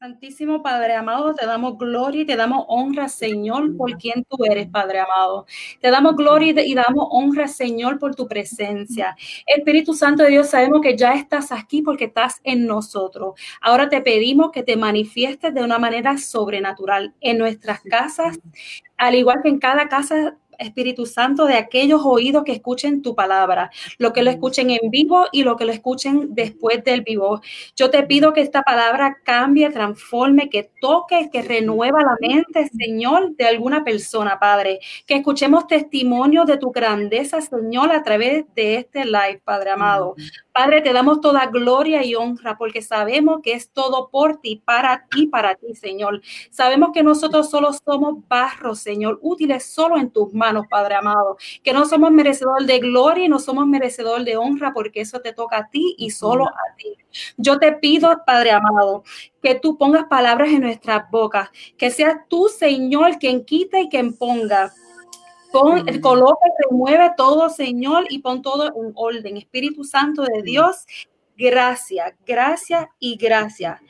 Santísimo Padre amado, te damos gloria y te damos honra, Señor, por quien tú eres, Padre amado. Te damos gloria y damos honra, Señor, por tu presencia. Espíritu Santo de Dios, sabemos que ya estás aquí porque estás en nosotros. Ahora te pedimos que te manifiestes de una manera sobrenatural en nuestras casas, al igual que en cada casa Espíritu Santo, de aquellos oídos que escuchen tu palabra, lo que lo escuchen en vivo y lo que lo escuchen después del vivo. Yo te pido que esta palabra cambie, transforme, que toque, que renueva la mente, Señor, de alguna persona, Padre. Que escuchemos testimonios de tu grandeza, Señor, a través de este live, Padre amado. Padre, te damos toda gloria y honra porque sabemos que es todo por ti, para ti, para ti, Señor. Sabemos que nosotros solo somos barros, Señor, útiles solo en tus manos, Padre amado. Que no somos merecedor de gloria y no somos merecedor de honra porque eso te toca a ti y solo a ti. Yo te pido, Padre amado, que tú pongas palabras en nuestras bocas, que seas tú, Señor, quien quita y quien ponga. Pon, coloca y remueve todo, Señor, y pon todo en orden. Espíritu Santo de Dios, gracias, gracias y gracias.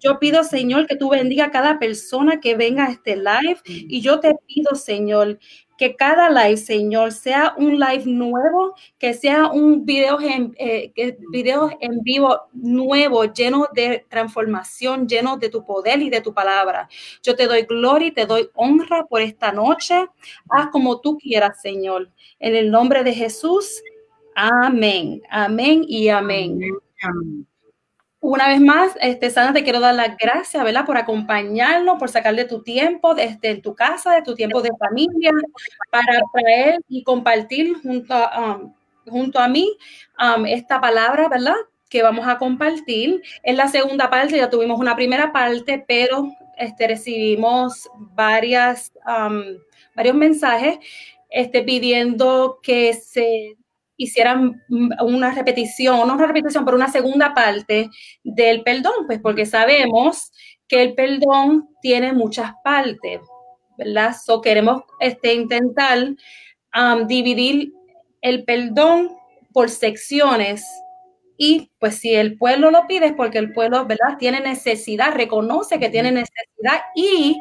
Yo pido, Señor, que tú bendiga a cada persona que venga a este live. Y yo te pido, Señor, que cada live, Señor, sea un live nuevo, que sea un video en, eh, en vivo nuevo, lleno de transformación, lleno de tu poder y de tu palabra. Yo te doy gloria y te doy honra por esta noche. Haz como tú quieras, Señor. En el nombre de Jesús. Amén. Amén y amén. Una vez más, este, Sana, te quiero dar las gracias, ¿verdad? Por acompañarnos, por sacar de tu tiempo, desde tu casa, de tu tiempo de familia, para traer y compartir junto a, um, mí um, esta palabra, ¿verdad? Que vamos a compartir. En la segunda parte ya tuvimos una primera parte, pero este, recibimos varias, um, varios mensajes este, pidiendo que se hicieran una repetición, no una repetición, pero una segunda parte del perdón, pues porque sabemos que el perdón tiene muchas partes, ¿verdad? So queremos este, intentar um, dividir el perdón por secciones y pues si el pueblo lo pide es porque el pueblo, ¿verdad? Tiene necesidad, reconoce que tiene necesidad y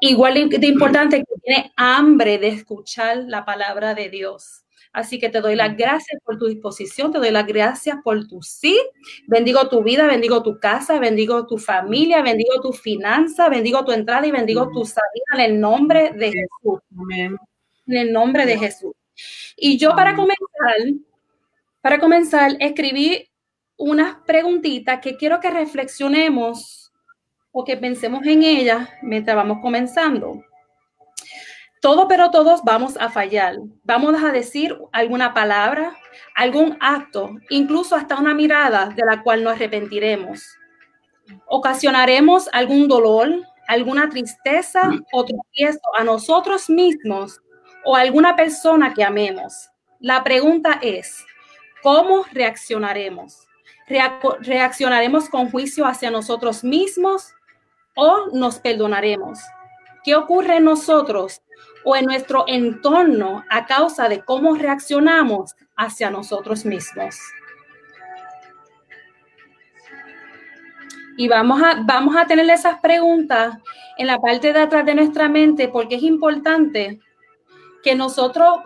igual de importante que tiene hambre de escuchar la palabra de Dios. Así que te doy las gracias por tu disposición, te doy las gracias por tu sí. Bendigo tu vida, bendigo tu casa, bendigo tu familia, bendigo tu finanza, bendigo tu entrada y bendigo tu salida en el nombre de Jesús. En el nombre de Jesús. Y yo para comenzar, para comenzar, escribí unas preguntitas que quiero que reflexionemos o que pensemos en ellas mientras vamos comenzando. Todo, pero todos vamos a fallar. Vamos a decir alguna palabra, algún acto, incluso hasta una mirada de la cual nos arrepentiremos. Ocasionaremos algún dolor, alguna tristeza o tropiezo a nosotros mismos o a alguna persona que amemos. La pregunta es, ¿cómo reaccionaremos? ¿Reaccionaremos con juicio hacia nosotros mismos o nos perdonaremos? ¿Qué ocurre en nosotros o en nuestro entorno a causa de cómo reaccionamos hacia nosotros mismos. Y vamos a, vamos a tener esas preguntas en la parte de atrás de nuestra mente porque es importante que nosotros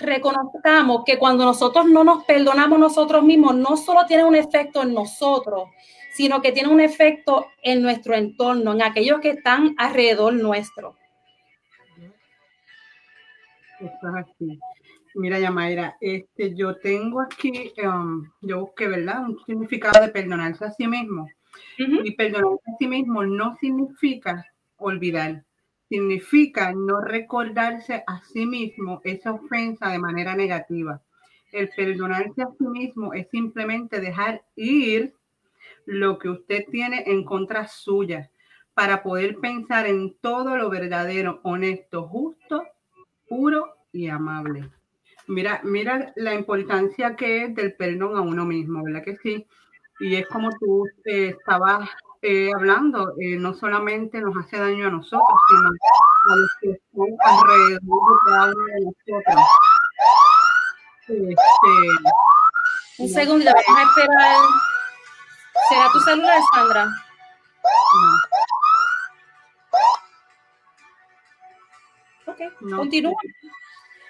reconozcamos que cuando nosotros no nos perdonamos nosotros mismos, no solo tiene un efecto en nosotros, sino que tiene un efecto en nuestro entorno, en aquellos que están alrededor nuestro. Mira, Yamaira, este, yo tengo aquí, um, yo busqué, ¿verdad? Un significado de perdonarse a sí mismo. Y perdonarse a sí mismo no significa olvidar, significa no recordarse a sí mismo esa ofensa de manera negativa. El perdonarse a sí mismo es simplemente dejar ir lo que usted tiene en contra suya para poder pensar en todo lo verdadero, honesto, justo puro y amable. Mira, mira la importancia que es del perdón a uno mismo, ¿verdad que sí? Y es como tú eh, estabas eh, hablando, eh, no solamente nos hace daño a nosotros, sino a los que están alrededor de cada uno de nosotros. Este, Un segundo, vamos a esperar. ¿Será tu celular, Sandra? Ok, continúa.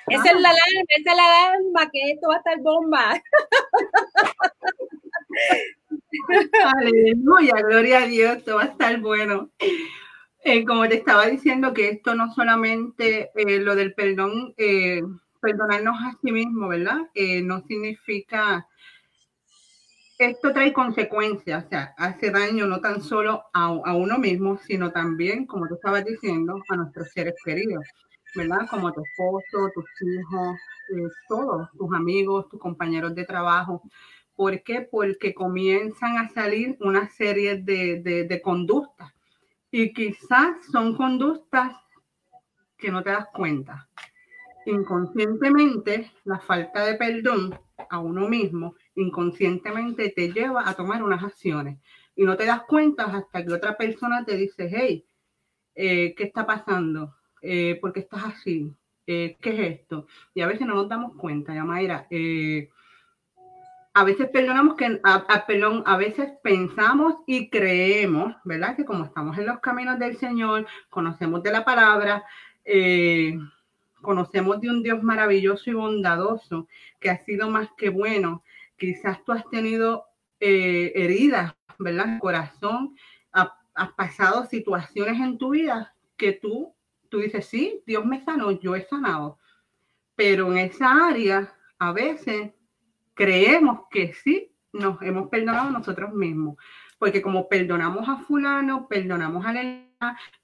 Esa es la alarma, esa es la alarma, que esto va a estar bomba. Aleluya, gloria a Dios, esto va a estar bueno. Eh, como te estaba diciendo, que esto no solamente eh, lo del perdón, eh, perdonarnos a sí mismo, ¿verdad? no significa, esto trae consecuencias, o sea, hace daño no tan solo a, a uno mismo, sino también, como tú estabas diciendo, a nuestros seres queridos. ¿Verdad? Como tu esposo, tus hijos, eh, todos, tus amigos, tus compañeros de trabajo. ¿Por qué? Porque comienzan a salir una serie de, de, conductas y quizás son conductas que no te das cuenta. Inconscientemente, la falta de perdón a uno mismo, inconscientemente te lleva a tomar unas acciones y no te das cuenta hasta que otra persona te dice, hey, eh, ¿qué está pasando? Eh, ¿por estás así? Eh, ¿Qué es esto? Y a veces no nos damos cuenta, Yamaira. Eh, a veces perdonamos que, a, a, a veces pensamos y creemos, ¿verdad? Que como estamos en los caminos del Señor, conocemos de la palabra, eh, conocemos de un Dios maravilloso y bondadoso que ha sido más que bueno. Quizás tú has tenido heridas, ¿verdad? Corazón, has pasado situaciones en tu vida que tú tú dices, sí, Dios me sanó, yo he sanado. Pero en esa área, a veces creemos que sí nos hemos perdonado nosotros mismos. Porque como perdonamos a fulano, perdonamos a la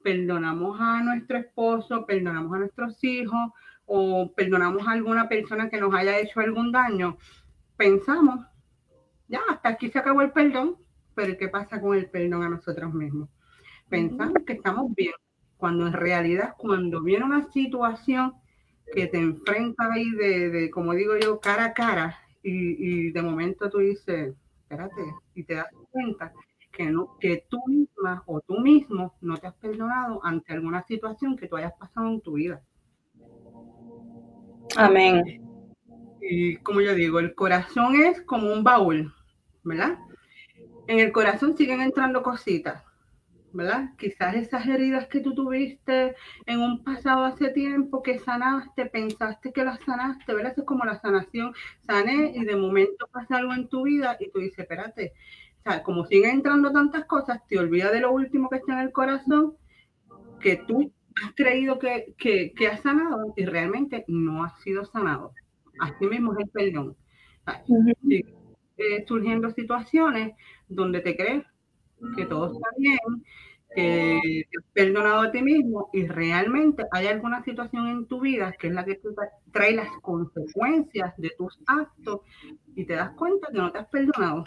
perdonamos a nuestro esposo, perdonamos a nuestros hijos o perdonamos a alguna persona que nos haya hecho algún daño, pensamos, ya, hasta aquí se acabó el perdón, pero ¿qué pasa con el perdón a nosotros mismos? Pensamos que estamos bien, cuando en realidad cuando viene una situación que te enfrenta ahí de, de como digo yo, cara a cara, y, y, de momento tú dices, espérate, y te das cuenta que, no, que tú misma o tú mismo no te has perdonado ante alguna situación que tú hayas pasado en tu vida. Amén. Y como yo digo, el corazón es como un baúl, ¿verdad? En el corazón siguen entrando cositas, ¿verdad? Quizás esas heridas que tú tuviste en un pasado hace tiempo que sanaste, pensaste que las sanaste, ¿verdad? es como la sanación, sané y de momento pasa algo en tu vida y tú dices, espérate, o sea, como siguen entrando tantas cosas, te olvidas de lo último que está en el corazón, que tú has creído que, que, que has sanado y realmente no has sido sanado. Así mismo es el perdón. O sea, eh, surgiendo situaciones donde te crees que todo está bien, que te has perdonado a ti mismo y realmente hay alguna situación en tu vida que es la que trae las consecuencias de tus actos y te das cuenta que no te has perdonado.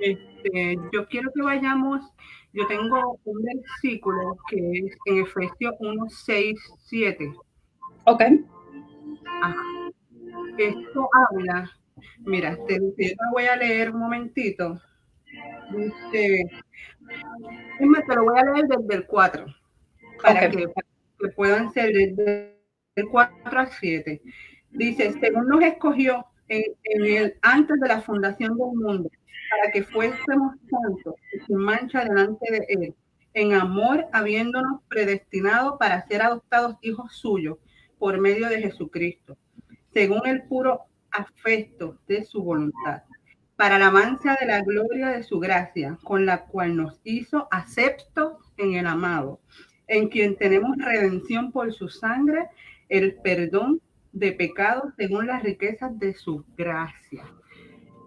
este, yo quiero que vayamos, yo tengo un versículo que es en Efesios 1, 6, 7. Ok. Ajá. Esto habla Mira, te, te voy a leer un momentito. Te lo voy a leer desde el 4, para, que, puedan ser desde el 4 al 7. Dice, según nos escogió en, en, el, antes de la fundación del mundo, para que fuésemos santos y sin mancha delante de Él, en amor habiéndonos predestinado para ser adoptados hijos suyos por medio de Jesucristo, según el puro afecto de su voluntad, para la mancha de la gloria de su gracia, con la cual nos hizo acepto en el amado, en quien tenemos redención por su sangre, el perdón de pecados según las riquezas de su gracia.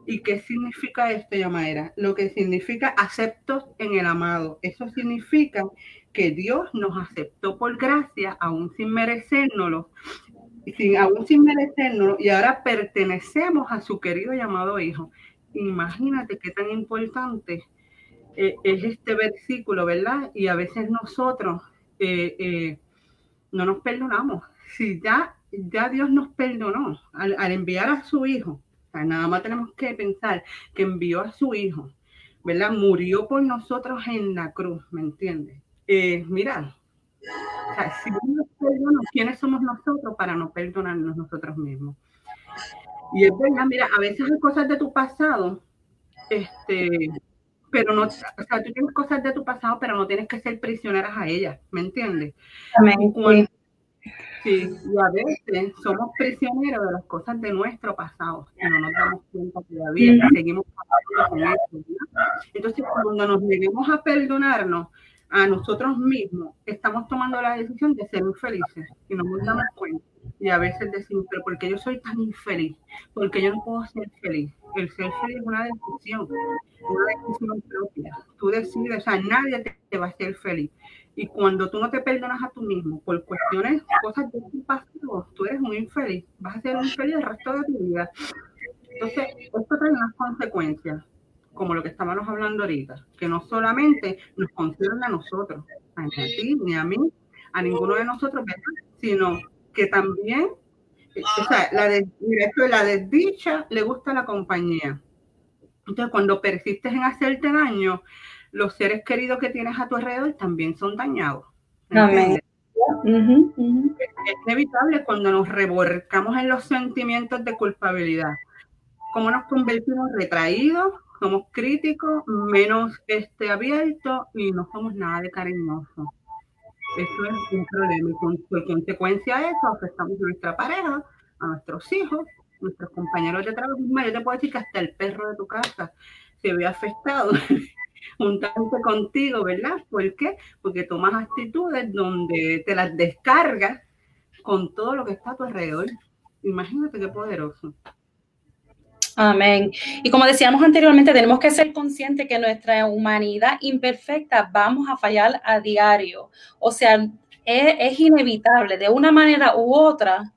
¿Y qué significa esto, Yamaera? Lo que significa aceptos en el amado. Eso significa que Dios nos aceptó por gracia, aún sin merecérnoslo, sin, aún sin merecernos, y ahora pertenecemos a su querido llamado Hijo. Imagínate qué tan importante eh, es este versículo, ¿verdad? Y a veces nosotros eh, eh, no nos perdonamos. Si ya, ya Dios nos perdonó al, al enviar a su Hijo, nada más tenemos que pensar que envió a su Hijo, ¿verdad? Murió por nosotros en la cruz, ¿me entiendes? mira, o sea, si no perdona, ¿quiénes somos nosotros para no perdonarnos nosotros mismos? Y es verdad, mira, a veces hay cosas de tu pasado, este, pero no, o sea, tú tienes cosas de tu pasado, pero no tienes que ser prisioneras a ellas, ¿me entiendes? sí. y a veces somos prisioneros de las cosas de nuestro pasado, y no nos damos cuenta todavía, seguimos pasando con eso. Entonces, cuando nos lleguemos a perdonarnos, a nosotros mismos, estamos tomando la decisión de ser infelices y no nos damos cuenta. Y a veces decimos, pero ¿por qué yo soy tan infeliz? Porque yo no puedo ser feliz. El ser feliz es una decisión, una decisión propia. Tú decides, o sea, nadie te, va a hacer feliz. Y cuando tú no te perdonas a tú mismo por cuestiones, cosas de tu pasado, tú eres un infeliz. Vas a ser un infeliz el resto de tu vida. Entonces, esto trae unas consecuencias como lo que estábamos hablando ahorita, que no solamente nos concierne a nosotros, a ti, ni a mí, a ninguno de nosotros, sino que también, o sea, la, de, la desdicha le gusta a la compañía. Entonces, cuando persistes en hacerte daño, los seres queridos que tienes a tu alrededor también son dañados. Es inevitable cuando nos reborcamos en los sentimientos de culpabilidad. ¿Cómo nos convertimos retraídos, somos críticos, menos este, abiertos y no somos nada de cariñosos. Eso es un problema y por consecuencia de eso afectamos a nuestra pareja, a nuestros hijos, nuestros compañeros de trabajo. Yo te puedo decir que hasta el perro de tu casa se ve afectado juntamente contigo, ¿verdad? ¿Por qué? Porque tomas actitudes donde te las descargas con todo lo que está a tu alrededor. Imagínate qué poderoso. Amén. Y como decíamos anteriormente, tenemos que ser conscientes que nuestra humanidad imperfecta vamos a fallar a diario. O sea, es, inevitable, de una manera u otra,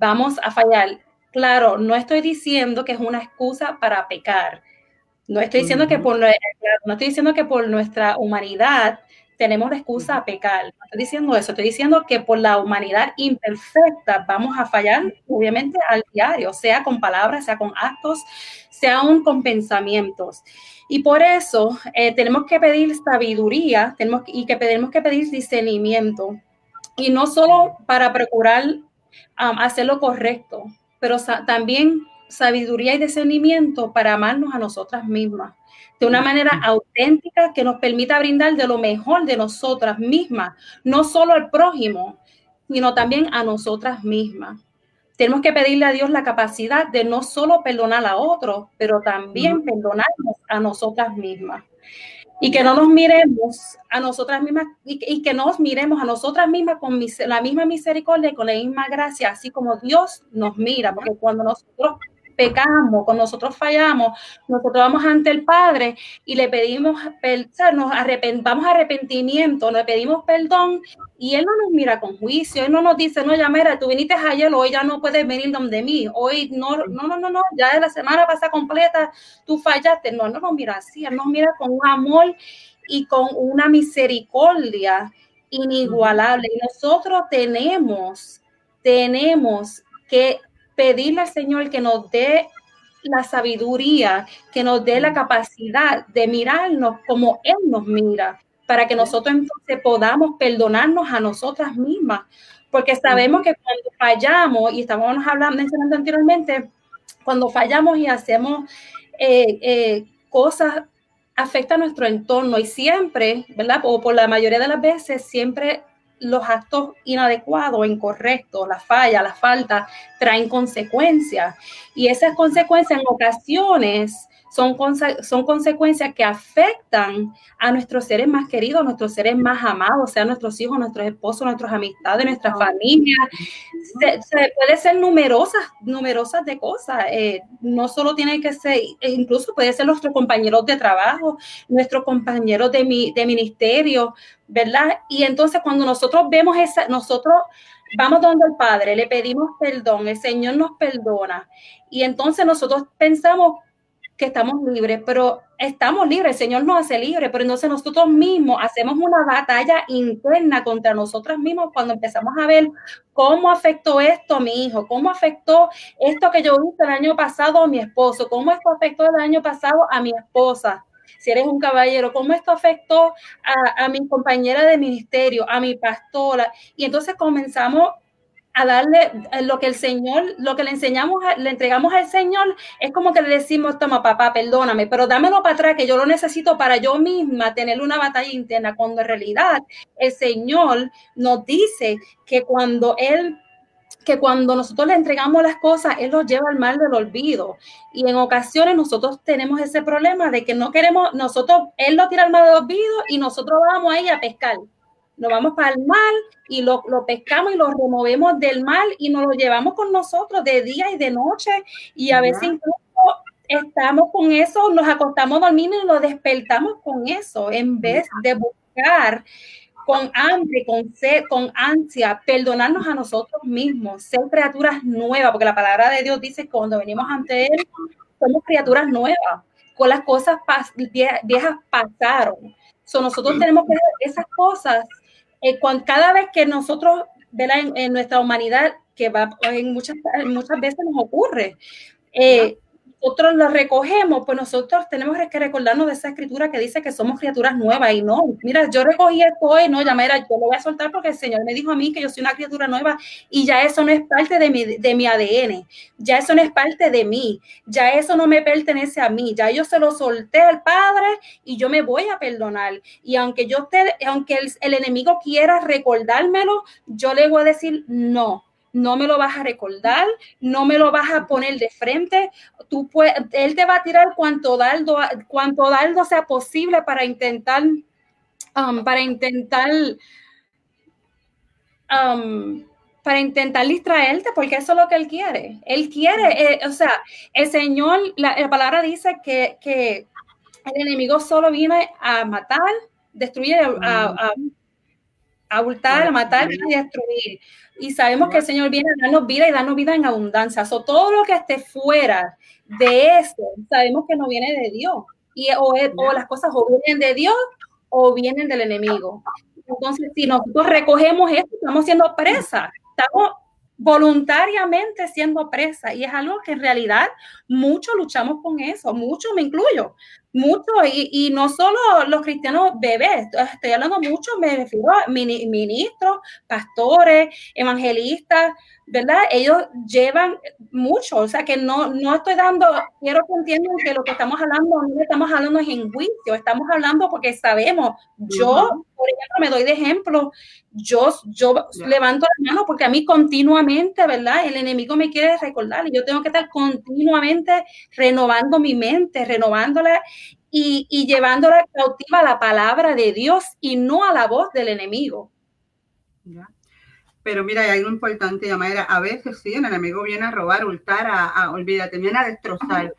vamos a fallar. Claro, no estoy diciendo que es una excusa para pecar. No estoy diciendo que por, no estoy diciendo que por nuestra humanidad tenemos la excusa a pecar. No estoy diciendo eso, estoy diciendo que por la humanidad imperfecta vamos a fallar, obviamente, al diario, sea con palabras, sea con actos, sea aún con pensamientos. Y por eso eh, tenemos que pedir sabiduría tenemos, y que tenemos que pedir discernimiento. Y no solo para procurar um, hacer lo correcto, pero también sabiduría y discernimiento para amarnos a nosotras mismas de una manera auténtica que nos permita brindar de lo mejor de nosotras mismas, no solo al prójimo, sino también a nosotras mismas. Tenemos que pedirle a Dios la capacidad de no solo perdonar a otros, pero también perdonarnos a nosotras mismas. Y que no nos miremos a nosotras mismas y, que nos miremos a nosotras mismas con la misma misericordia y con la misma gracia, así como Dios nos mira, porque cuando nosotros pecamos, cuando nosotros fallamos, nosotros vamos ante el Padre y le pedimos, nos vamos a arrepentimiento, le pedimos perdón y Él no nos mira con juicio, Él no nos dice, no, ya mira, tú viniste ayer, hoy ya no puedes venir donde mí, hoy no, no, no, no, no, ya de la semana pasada completa tú fallaste, no, no nos mira así, Él nos mira con un amor y con una misericordia inigualable. Nosotros tenemos, tenemos que pedirle al Señor que nos dé la sabiduría, que nos dé la capacidad de mirarnos como Él nos mira, para que nosotros entonces podamos perdonarnos a nosotras mismas, porque sabemos que cuando fallamos, y estábamos hablando, mencionando anteriormente, cuando fallamos y hacemos eh, eh, cosas, afecta a nuestro entorno y siempre, ¿verdad? O por la mayoría de las veces, siempre los actos inadecuados, incorrectos, la falla, la falta, traen consecuencias. Y esas consecuencias en ocasiones son, son consecuencias que afectan a nuestros seres más queridos, nuestros seres más amados, sea nuestros hijos, nuestros esposos, nuestras amistades, nuestra familia. Se, puede ser numerosas, numerosas de cosas. Eh, no solo tiene que ser, e incluso puede ser nuestros compañeros de trabajo, nuestros compañeros de, mi, de ministerio, ¿verdad? Y entonces cuando nosotros vemos esa, nosotros vamos donde el Padre, le pedimos perdón, el Señor nos perdona. Y entonces nosotros pensamos, que estamos libres, pero estamos libres, el Señor nos hace libres, pero entonces nosotros mismos hacemos una batalla interna contra nosotros mismos cuando empezamos a ver cómo afectó esto a mi hijo, cómo afectó esto que yo hice el año pasado a mi esposo, cómo esto afectó el año pasado a mi esposa. Si eres un caballero, cómo esto afectó a, a mi compañera de ministerio, a mi pastora. Y entonces comenzamos a darle eh, lo que el Señor, lo que le enseñamos, le entregamos al Señor, es como que le decimos, toma papá, perdóname, pero dámelo para atrás, que yo lo necesito para yo misma tener una batalla interna, cuando en realidad el Señor nos dice que cuando Él que cuando nosotros le entregamos las cosas, Él los lleva al mal del olvido. Y en ocasiones nosotros tenemos ese problema de que no queremos, nosotros, Él lo tira al mal del olvido y nosotros vamos ahí a pescar nos vamos para el mal y lo, pescamos y lo removemos del mal y nos lo llevamos con nosotros de día y de noche. Y a veces incluso estamos con eso, nos acostamos dormiendo y lo despertamos con eso en vez de buscar con hambre, con sed, con ansia, perdonarnos a nosotros mismos, ser criaturas nuevas, porque la palabra de Dios dice que cuando venimos ante Él, somos criaturas nuevas, con las cosas viejas pasaron. So, nosotros tenemos que esas cosas eh, cada vez que nosotros, en, en, nuestra humanidad, que va, en muchas, muchas veces nos ocurre, eh, nosotros lo recogemos, pues nosotros tenemos que recordarnos de esa escritura que dice que somos criaturas nuevas y no, mira, yo recogí esto hoy, no, ya mira, yo lo voy a soltar porque el Señor me dijo a mí que yo soy una criatura nueva y ya eso no es parte de mi, de mi ADN, ya eso no es parte de mí, ya eso no me pertenece a mí, ya yo se lo solté al Padre y yo me voy a perdonar. Y aunque yo esté, aunque el, el enemigo quiera recordármelo, yo le voy a decir no no me lo vas a recordar, no me lo vas a poner de frente. Tú puedes, él te va a tirar cuanto dardo, cuanto dardo sea posible para intentar, um, para intentar, um, para intentar distraerte, porque eso es lo que él quiere. Él quiere, eh, o sea, el Señor, la, palabra dice que, el enemigo solo viene a matar, destruir, a, a, a, a matar y destruir y sabemos que el Señor viene a darnos vida y darnos vida en abundancia. O todo lo que esté fuera de eso, sabemos que no viene de Dios. Y, o, o las cosas o vienen de Dios o vienen del enemigo. Entonces, si nosotros recogemos esto, estamos siendo presas. Estamos voluntariamente siendo presa y es algo que en realidad muchos luchamos con eso, muchos me incluyo, mucho, y, no solo los cristianos bebés, estoy hablando mucho, me refiero a ministros, pastores, evangelistas, ¿verdad? Ellos llevan mucho, o sea que no, no estoy dando, quiero que entiendan que lo que estamos hablando, no estamos hablando es en juicio, estamos hablando porque sabemos, yo, por ejemplo, me doy de ejemplo, yo, yo levanto la mano porque a mí continuamente, ¿verdad? El enemigo me quiere recordar y yo tengo que estar continuamente renovando mi mente, renovándola y, y llevándola cautiva a la palabra de Dios y no a la voz del enemigo. Pero mira, hay algo importante, Yamaira. A veces sí, el enemigo viene a robar, hurtar, a, a olvídate, viene a destrozar.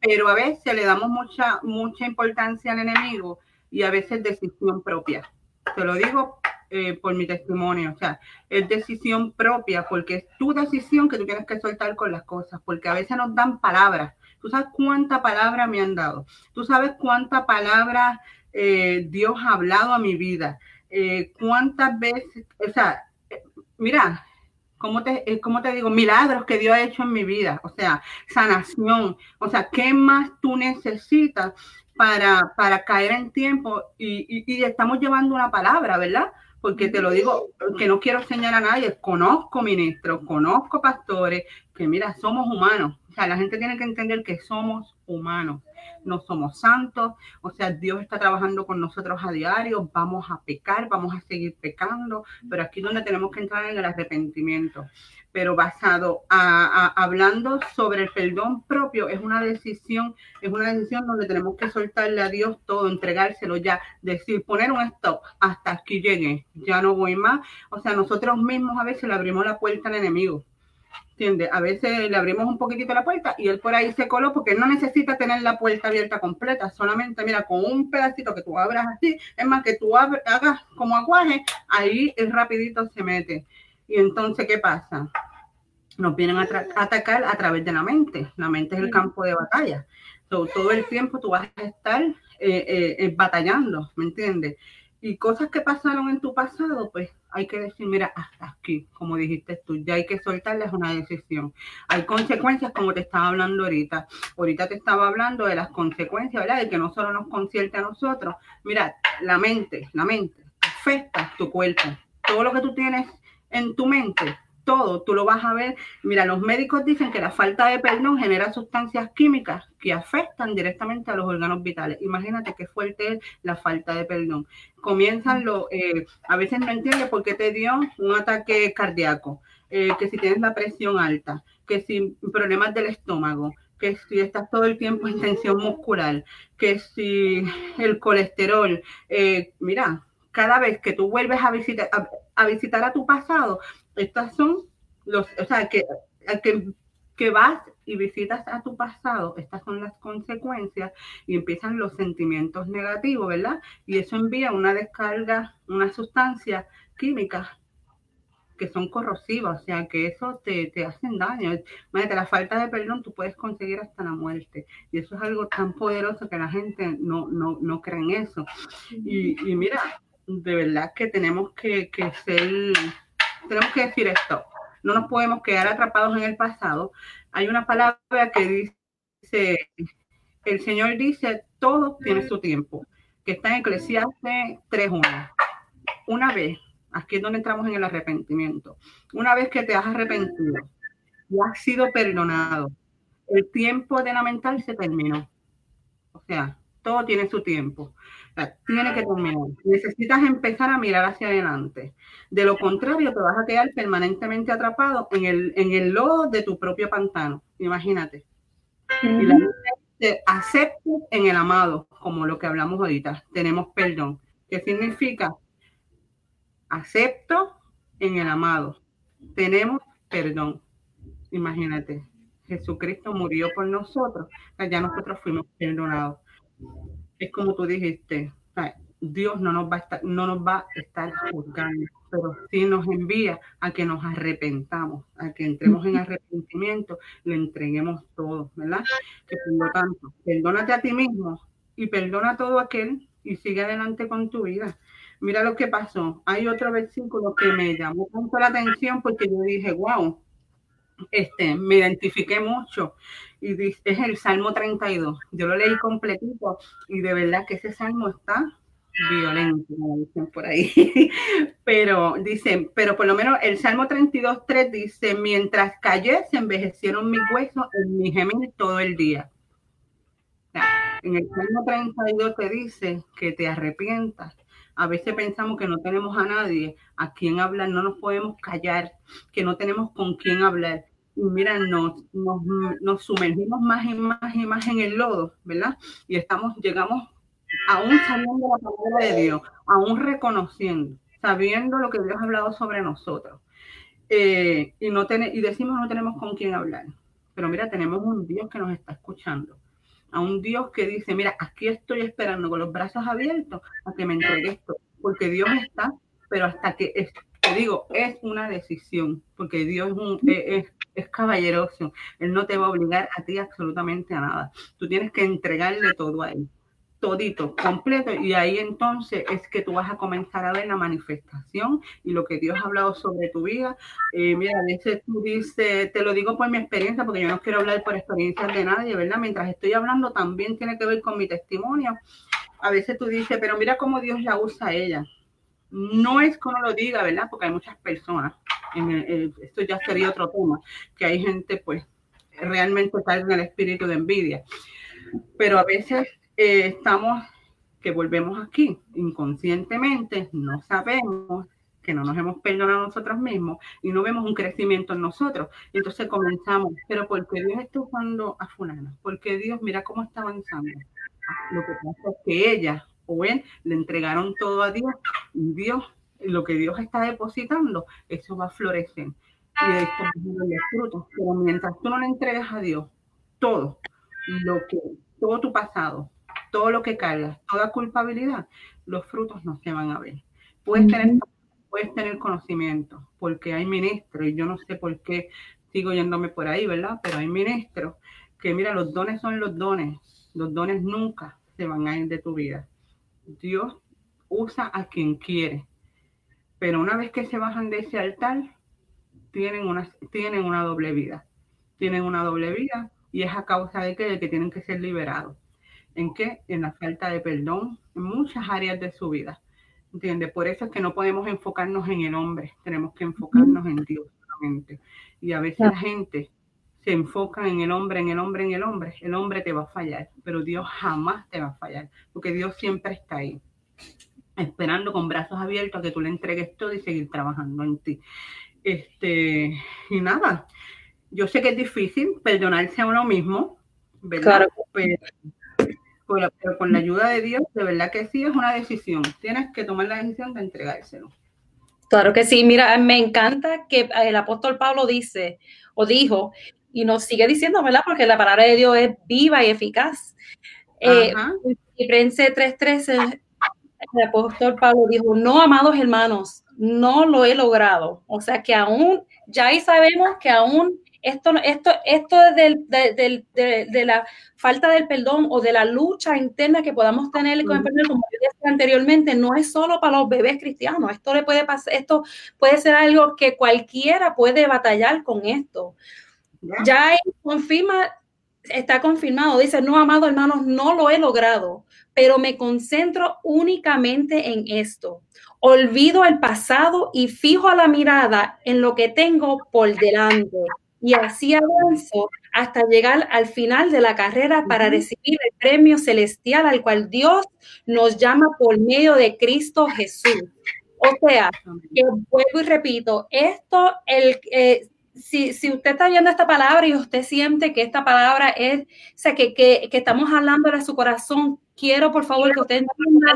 Pero a veces le damos mucha, mucha importancia al enemigo y a veces decisión propia. Te lo digo eh, por mi testimonio. O sea, es decisión propia porque es tu decisión que tú tienes que soltar con las cosas. Porque a veces nos dan palabras. Tú sabes cuánta palabra me han dado. Tú sabes cuánta palabra eh, Dios ha hablado a mi vida. Eh, cuántas veces, o sea, mira, ¿cómo te, eh, ¿cómo te digo? Milagros que Dios ha hecho en mi vida, o sea, sanación, o sea, ¿qué más tú necesitas para, para caer en tiempo? Y, y, estamos llevando una palabra, ¿verdad? Porque te lo digo, que no quiero enseñar a nadie, conozco ministros, conozco pastores, que mira, somos humanos, o sea, la gente tiene que entender que somos humanos no somos santos, o sea, Dios está trabajando con nosotros a diario, vamos a pecar, vamos a seguir pecando, pero aquí donde tenemos que entrar en el arrepentimiento. Pero basado a, hablando sobre el perdón propio, es una decisión, es una decisión donde tenemos que soltarle a Dios todo, entregárselo ya, decir, poner un stop, hasta aquí llegué, ya no voy más. O sea, nosotros mismos a veces le abrimos la puerta al enemigo ¿Entiendes? A veces le abrimos un poquitito la puerta y él por ahí se coló porque no necesita tener la puerta abierta completa, solamente mira, con un pedacito que tú abras así, es más que tú hagas como aguaje, ahí es rapidito se mete. Y entonces, ¿qué pasa? Nos vienen a, atacar a través de la mente. La mente es el campo de batalla. todo el tiempo tú vas a estar eh, eh, eh, batallando, ¿me entiendes? Y cosas que pasaron en tu pasado, pues hay que decir, mira, hasta aquí, como dijiste tú, ya hay que soltarles una decisión. Hay consecuencias, como te estaba hablando ahorita. Ahorita te estaba hablando de las consecuencias, ¿verdad? De que no solo nos concierte a nosotros. Mira, la mente, la mente afecta tu cuerpo. Todo lo que tú tienes en tu mente todo, tú lo vas a ver. Mira, los médicos dicen que la falta de perdón genera sustancias químicas que afectan directamente a los órganos vitales. Imagínate qué fuerte es la falta de perdón. Comienzan eh, a veces no entiende por qué te dio un ataque cardíaco, eh, que si tienes la presión alta, que si problemas del estómago, que si estás todo el tiempo en tensión muscular, que si el colesterol, eh, mira, cada vez que tú vuelves a visitar a, visitar a tu pasado, estas son los, o sea, que, que, que vas y visitas a tu pasado, estas son las consecuencias y empiezan los sentimientos negativos, ¿verdad? Y eso envía una descarga, una sustancia química que son corrosivas, o sea, que eso te, te hacen daño. Imagínate, la falta de perdón tú puedes conseguir hasta la muerte. Y eso es algo tan poderoso que la gente no, no, no cree en eso. Y, y mira, de verdad que tenemos que, que ser, tenemos que decir esto. No nos podemos quedar atrapados en el pasado. Hay una palabra que dice, el Señor dice, todo tiene su tiempo, que está en Eclesiastes 3.1. Una vez Aquí es donde entramos en el arrepentimiento. Una vez que te has arrepentido y has sido perdonado, el tiempo de lamentar se terminó. O sea, todo tiene su tiempo. tiene que terminar. Necesitas empezar a mirar hacia adelante. De lo contrario, te vas a quedar permanentemente atrapado en el, en el lodo de tu propio pantano. Imagínate. Y la te acepta en el amado, como lo que hablamos ahorita. Tenemos perdón. ¿Qué significa? acepto en el amado. Tenemos perdón. Imagínate, Jesucristo murió por nosotros, ya nosotros fuimos perdonados. Es como tú dijiste, Dios no nos va a estar, no nos va a estar juzgando, pero sí nos envía a que nos arrepentamos, a que entremos en arrepentimiento, le entreguemos todo, ¿verdad? Que por lo tanto, perdónate a ti mismo y perdona a todo aquel y sigue adelante con tu vida. Mira lo que pasó. Hay otro versículo que me llamó tanto la atención porque yo dije, wow, este, me identifiqué mucho. Y es el Salmo 32. Yo lo leí completito y de verdad que ese salmo está violento, dicen por ahí. pero dice, pero por lo menos el Salmo 32, 3 dice, mientras callé se envejecieron mis huesos en mi gemir todo el día. En el Salmo 32 te dice que te arrepientas a veces pensamos que no tenemos a nadie a quien hablar, no nos podemos callar, que no tenemos con quién hablar. Mira, nos, sumergimos más y más y más en el lodo, ¿verdad? Y estamos, llegamos aún sabiendo la palabra de Dios, aún reconociendo, sabiendo lo que Dios ha hablado sobre nosotros. Eh, y, no y decimos no tenemos con quién hablar. Pero mira, tenemos un Dios que nos está escuchando a un Dios que dice, mira, aquí estoy esperando con los brazos abiertos a que me entregue esto, porque Dios está, pero hasta que, te digo, es una decisión, porque Dios es, es, caballeroso, Él no te va a obligar a ti absolutamente a nada, tú tienes que entregarle todo a Él todito, completo, y ahí entonces es que tú vas a comenzar a ver la manifestación y lo que Dios ha hablado sobre tu vida. Eh, mira, a veces tú dices, te lo digo por mi experiencia, porque yo no quiero hablar por experiencias de nadie, ¿verdad? Mientras estoy hablando también tiene que ver con mi testimonio. A veces tú dices, pero mira cómo Dios la usa a ella. No es como lo diga, ¿verdad? Porque hay muchas personas, esto ya sería otro tema, que hay gente pues realmente está en el espíritu de envidia. Pero a veces eh, estamos, que volvemos aquí, inconscientemente, no sabemos que no nos hemos perdonado a nosotros mismos y no vemos un crecimiento en nosotros. Entonces comenzamos, pero porque Dios está usando a fulana? Porque Dios, mira cómo está avanzando. Lo que pasa es que ella o él le entregaron todo a Dios y Dios, lo que Dios está depositando, eso va a florecer. Y esto va a frutos. Pero mientras tú no le entregas a Dios todo, lo que, todo tu pasado, todo lo que cargas, toda culpabilidad, los frutos no se van a ver. Puedes, tener, puedes tener conocimiento, porque hay ministros, y yo no sé por qué sigo yéndome por ahí, ¿verdad? Pero hay ministros que, mira, los dones son los dones, los dones nunca se van a ir de tu vida. Dios usa a quien quiere, pero una vez que se bajan de ese altar, tienen una, tienen una doble vida. Tienen una doble vida y es a causa de que, de que tienen que ser liberados. ¿En qué? En la falta de perdón en muchas áreas de su vida. ¿Entiendes? Por eso es que no podemos enfocarnos en el hombre, tenemos que enfocarnos en Dios. Exactamente. Y a veces la gente se enfoca en el hombre, en el hombre, en el hombre. El hombre te va a fallar, pero Dios jamás te va a fallar, porque Dios siempre está ahí, esperando con brazos abiertos a que tú le entregues todo y seguir trabajando en ti. Este, y nada, yo sé que es difícil perdonarse a uno mismo, ¿verdad? Pero, con la ayuda de Dios, de verdad que sí, es una decisión. Tienes que tomar la decisión de entregárselo. Claro que sí. Mira, me encanta que el apóstol Pablo dice o dijo, y nos sigue diciendo, ¿verdad? Porque la palabra de Dios es viva y eficaz. Eh, y Prense 3.13, el apóstol Pablo dijo, no, amados hermanos, no lo he logrado. O sea que aún, ya ahí sabemos que aún esto, esto, esto de, de, la falta del perdón o de la lucha interna que podamos tener con el perdón, como decía anteriormente, no es solo para los bebés cristianos. Esto le puede pasar, esto puede ser algo que cualquiera puede batallar con esto. Ya confirma, está confirmado, dice, no, amado hermanos, no lo he logrado, pero me concentro únicamente en esto. Olvido el pasado y fijo la mirada en lo que tengo por delante y así avanzo hasta llegar al final de la carrera para recibir el premio celestial al cual Dios nos llama por medio de Cristo Jesús. O sea, que vuelvo y repito, esto, el, eh, si, si, usted está viendo esta palabra y usted siente que esta palabra es, o sea, que, que, que estamos hablando de su corazón, quiero por favor que usted entienda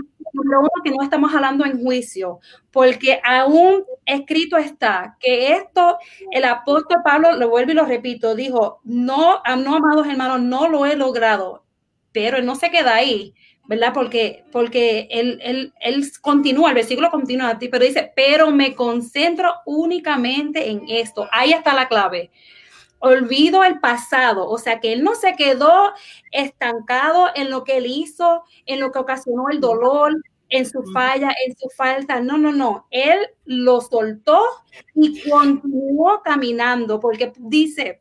que no estamos hablando en juicio, porque aún escrito está que esto, el apóstol Pablo, lo vuelvo y lo repito, dijo, no, no, amados hermanos, no lo he logrado, pero él no se queda ahí, ¿verdad? Porque, porque él, él, él continúa, el versículo continúa a ti, pero dice, pero me concentro únicamente en esto, ahí está la clave. Olvido el pasado, o sea que él no se quedó estancado en lo que él hizo, en lo que ocasionó el dolor, en su falla, en su falta, no, no, no, él lo soltó y continuó caminando porque dice,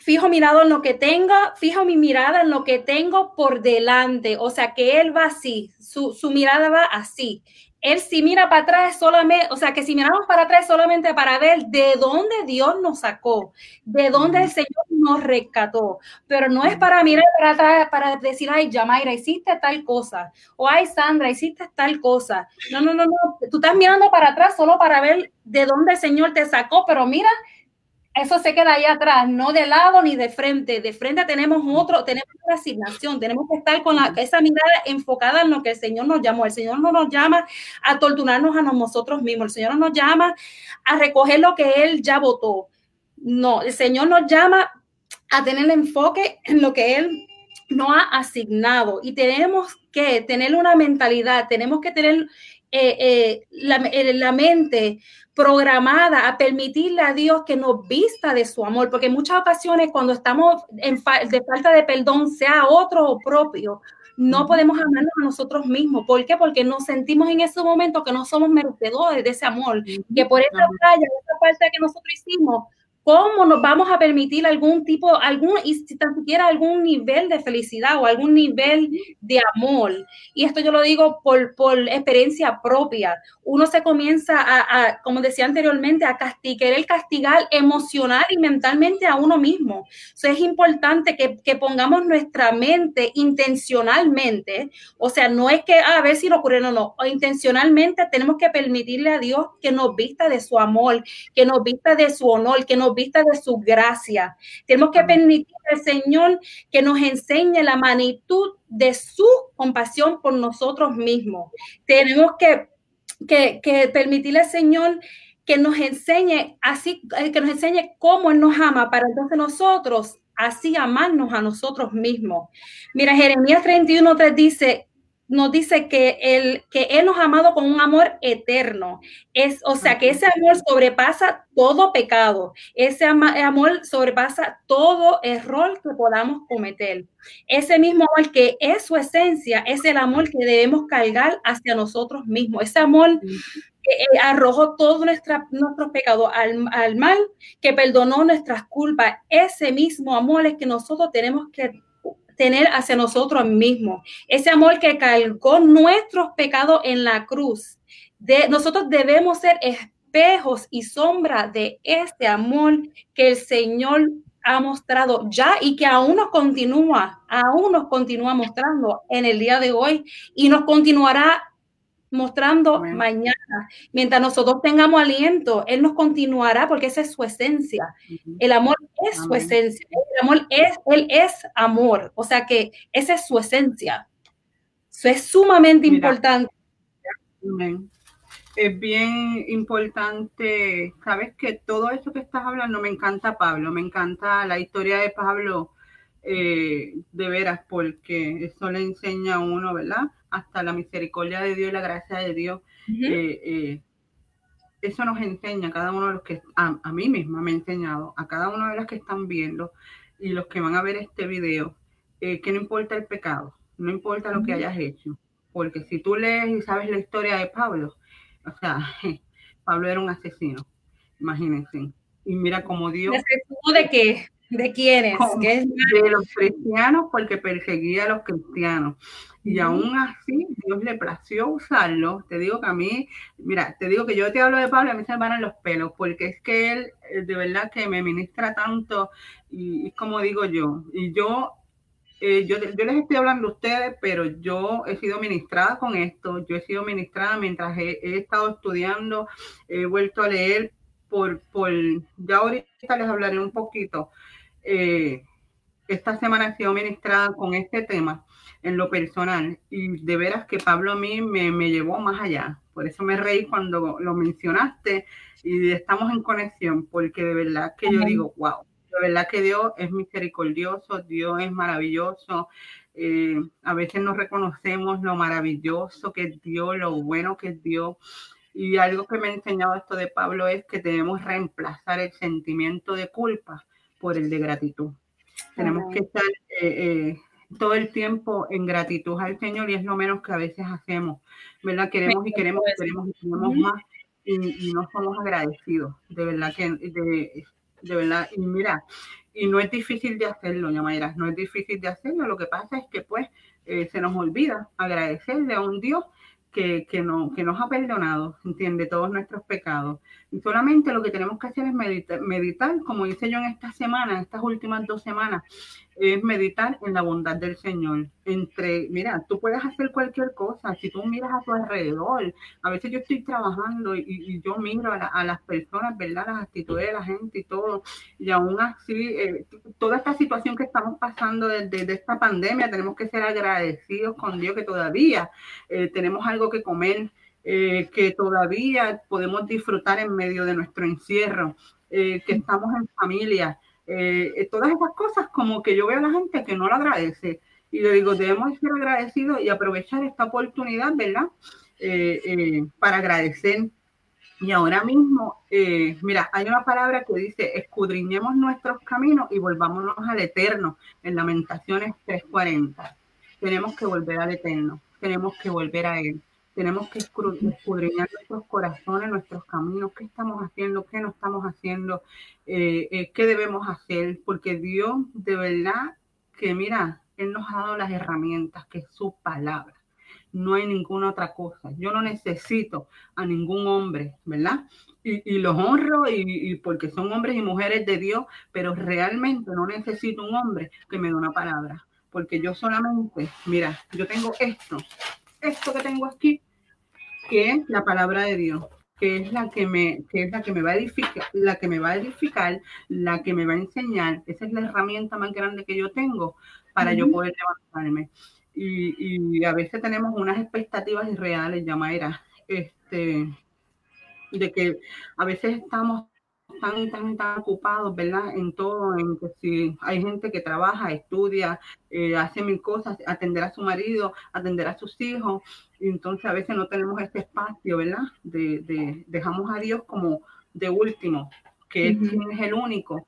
fijo mirado en lo que tenga, fijo mi mirada en lo que tengo por delante, o sea que él va así, su, su mirada va así. Él si mira para atrás solamente, o sea, que si miramos para atrás solamente para ver de dónde Dios nos sacó, de dónde el Señor nos rescató, pero no es para mirar para atrás para decir, ay, Yamaira, hiciste tal cosa, o ay, Sandra, hiciste tal cosa. No, no, no, no, tú estás mirando para atrás solo para ver de dónde el Señor te sacó, pero mira eso se queda ahí atrás, no de lado ni de frente. De frente tenemos otro, tenemos otra asignación, tenemos que estar con la, esa mirada enfocada en lo que el Señor nos llamó. El Señor no nos llama a torturarnos a nosotros mismos, el Señor nos llama a recoger lo que Él ya votó. No, el Señor nos llama a tener enfoque en lo que Él nos ha asignado y tenemos que tener una mentalidad, tenemos que tener eh, eh, la, eh, la, mente programada a permitirle a Dios que nos vista de su amor, porque en muchas ocasiones cuando estamos en de falta de perdón, sea otro o propio, no podemos amarnos a nosotros mismos. ¿Por qué? Porque nos sentimos en ese momento que no somos merecedores de ese amor, que por esa falla, esa falta que nosotros hicimos, ¿Cómo nos vamos a permitir algún tipo, algún, y si tan siquiera algún nivel de felicidad o algún nivel de amor? Y esto yo lo digo por, por experiencia propia. Uno se comienza a, como decía anteriormente, a castigar, el castigar emocional y mentalmente a uno mismo. Eso es importante que, que, pongamos nuestra mente intencionalmente, o sea, no es que ah, a ver si lo ocurre, no, no, intencionalmente tenemos que permitirle a Dios que nos vista de su amor, que nos vista de su honor, que nos vista de su gracia. Tenemos que permitir al Señor que nos enseñe la magnitud de su compasión por nosotros mismos. Tenemos que, que, que permitirle al Señor que nos enseñe así, eh, que nos enseñe cómo Él nos ama para entonces nosotros así amarnos a nosotros mismos. Mira, Jeremías 31, dice, nos dice que él, que él nos ha amado con un amor eterno. Es, o sea, que ese amor sobrepasa todo pecado. Ese amor sobrepasa todo error que podamos cometer. Ese mismo amor que es su esencia, es el amor que debemos cargar hacia nosotros mismos. Ese amor que eh, arrojó todos nuestros pecados al, al mal, que perdonó nuestras culpas. Ese mismo amor es que nosotros tenemos que tener hacia nosotros mismos. Ese amor que cargó nuestros pecados en la cruz. De, nosotros debemos ser espejos y sombra de este amor que el Señor ha mostrado ya y que aún nos continúa, aún nos continúa mostrando en el día de hoy y nos continuará mostrando mañana. Mientras nosotros tengamos aliento, Él nos continuará porque esa es su esencia. El amor es su esencia. El amor es, Él es amor. O sea que esa es su esencia. Eso es sumamente importante. Es bien importante, sabes que todo eso que estás hablando me encanta Pablo, me encanta la historia de Pablo eh, de veras, porque eso le enseña a uno, ¿verdad? Hasta la misericordia de Dios y la gracia de Dios. Eh, eh, eso nos enseña a cada uno de los que, a, mí misma me ha enseñado, a cada uno de los que están viendo y los que van a ver este video, que no importa el pecado, no importa lo que hayas hecho, porque si tú lees y sabes la historia de Pablo, o sea, Pablo era un asesino, imagínense. Y mira cómo Dios... ¿De qué? ¿De quiénes? De los cristianos porque perseguía a los cristianos. Y aún así, Dios le plació usarlo. Te digo que a mí, mira, te digo que yo te hablo de Pablo, a mí se me van los pelos, porque es que él eh, de verdad que me ministra tanto y, es como digo yo, y yo, eh, yo, yo, les estoy hablando a ustedes, pero yo he sido ministrada con esto, yo he sido ministrada mientras he, he estado estudiando, he vuelto a leer por, por, ya ahorita les hablaré un poquito. Eh, esta semana ha sido ministrada con este tema en lo personal y de veras que Pablo a mí me, me llevó más allá. Por eso me reí cuando lo mencionaste y estamos en conexión, porque de verdad que yo digo, wow, de verdad que Dios es misericordioso, Dios es maravilloso. Eh, a veces no reconocemos lo maravilloso que es Dios, lo bueno que es Dios. Y algo que me ha enseñado esto de Pablo es que debemos reemplazar el sentimiento de culpa por el de gratitud. Tenemos que estar eh, eh, todo el tiempo en gratitud al Señor y es lo menos que a veces hacemos, ¿verdad? Queremos y queremos y queremos y queremos más y, no somos agradecidos, de verdad que, de, de verdad, y mira, y no es difícil de hacerlo, Yamaira, no es difícil de hacerlo, lo que pasa es que pues eh, se nos olvida agradecerle a un Dios que, que, no, que nos ha perdonado, entiende, todos nuestros pecados. Y solamente lo que tenemos que hacer es meditar, meditar, como hice yo en esta semana, en estas últimas dos semanas, es meditar en la bondad del Señor. Entre, mira, tú puedes hacer cualquier cosa, si tú miras a tu alrededor, a veces yo estoy trabajando y, yo miro a, las personas, ¿verdad? Las actitudes de la gente y todo, y aún así, eh, toda esta situación que estamos pasando desde esta pandemia, tenemos que ser agradecidos con Dios que todavía eh, tenemos algo que comer. Eh, que todavía podemos disfrutar en medio de nuestro encierro, que estamos en familia, eh, todas esas cosas como que yo veo a la gente que no lo agradece. Y le digo, debemos ser agradecidos y aprovechar esta oportunidad, ¿verdad? Eh, eh, para agradecer. Y ahora mismo, mira, hay una palabra que dice, escudriñemos nuestros caminos y volvámonos al eterno, en Lamentaciones 3.40. Tenemos que volver al eterno, tenemos que volver a Él. Tenemos que escudriñar nuestros corazones, nuestros caminos, qué estamos haciendo, qué no estamos haciendo, eh, eh, qué debemos hacer, porque Dios de verdad que mira, Él nos ha dado las herramientas, que es su palabra. No hay ninguna otra cosa. Yo no necesito a ningún hombre, ¿verdad? Y, los honro y, porque son hombres y mujeres de Dios, pero realmente no necesito un hombre que me dé una palabra, porque yo solamente, mira, yo tengo esto esto que tengo aquí, que es la palabra de Dios, que es la que me, que es la que me va a edificar, la que me va a edificar, la que me va a enseñar. Esa es la herramienta más grande que yo tengo para yo poder levantarme. Y, y, a veces tenemos unas expectativas irreales, Yamaira, este, de que a veces estamos tan, tan, tan ocupados, ¿verdad? En todo, en que si hay gente que trabaja, estudia, eh, hace mil cosas, atender a su marido, atender a sus hijos, y entonces a veces no tenemos este espacio, ¿verdad? De, dejamos a Dios como de último, que es el único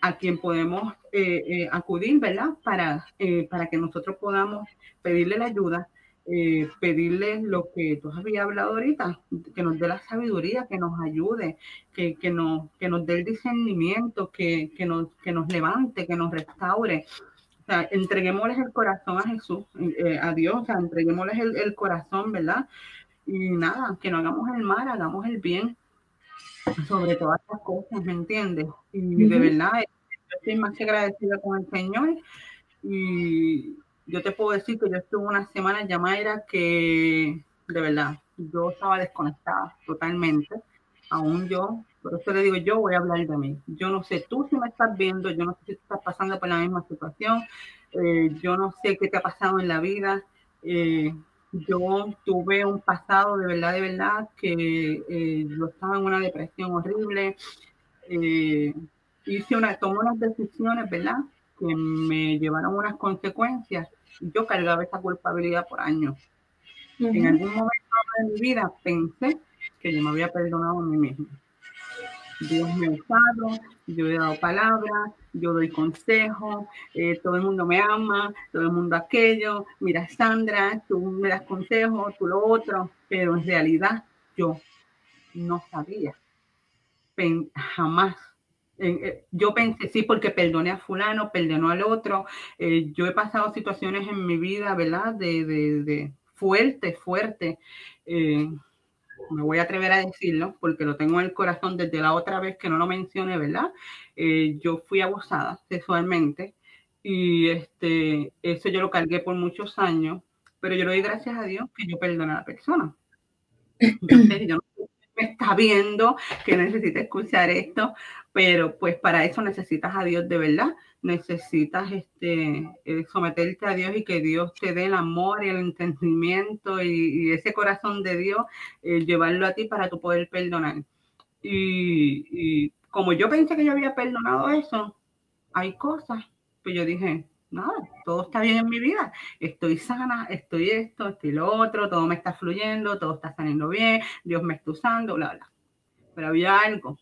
a quien podemos eh, eh, acudir, ¿verdad? Para, para que nosotros podamos pedirle la ayuda eh, pedirle lo que tú habías hablado ahorita, que nos dé la sabiduría, que nos ayude, que, que, nos, que nos dé el discernimiento, que, que, nos, que nos levante, que nos restaure. O sea, entreguémosles el corazón a Jesús, eh, a Dios, o sea, entreguémosles el, el, corazón, ¿verdad? Y nada, que no hagamos el mal, hagamos el bien. sobre todas las cosas, ¿me entiendes? Y de verdad, yo estoy más que agradecida con el Señor y yo te puedo decir que yo estuve una semana en Yamaira que, de verdad, yo estaba desconectada totalmente, aún yo, por eso le digo, yo voy a hablar de mí. Yo no sé tú si me estás viendo, yo no sé si estás pasando por la misma situación, eh, yo no sé qué te ha pasado en la vida. Eh, yo tuve un pasado de verdad, de verdad, que eh, yo estaba en una depresión horrible. hice una, tomé unas decisiones, ¿verdad? Que me llevaron unas consecuencias. Y yo cargaba esa culpabilidad por años. En algún momento de mi vida pensé que yo me había perdonado a mí mismo. Dios me ha usado, yo he dado palabras, yo doy consejos, eh, todo el mundo me ama, todo el mundo aquello, mira Sandra, tú me das consejos, tú lo otro, pero en realidad yo no sabía, jamás. Eh, yo pensé, sí, porque perdoné a fulano, perdonó al otro. Eh, yo he pasado situaciones en mi vida, ¿verdad? De, de, de fuerte, fuerte me voy a atrever a decirlo porque lo tengo en el corazón desde la otra vez que no lo mencioné, ¿verdad? Eh, yo fui abusada sexualmente y este, eso yo lo cargué por muchos años, pero yo le doy gracias a Dios que yo perdoné a la persona. Entonces, yo no me está viendo que necesita escuchar esto, pero pues para eso necesitas a Dios de verdad, necesitas este, eh, someterte a Dios y que Dios te dé el amor y el entendimiento y, ese corazón de Dios, eh, llevarlo a ti para tu poder perdonar. Y, y como yo pensé que yo había perdonado eso, hay cosas, pues yo dije, nada, todo está bien en mi vida, estoy sana, estoy esto, estoy lo otro, todo me está fluyendo, todo está saliendo bien, Dios me está usando, bla, bla. Pero había algo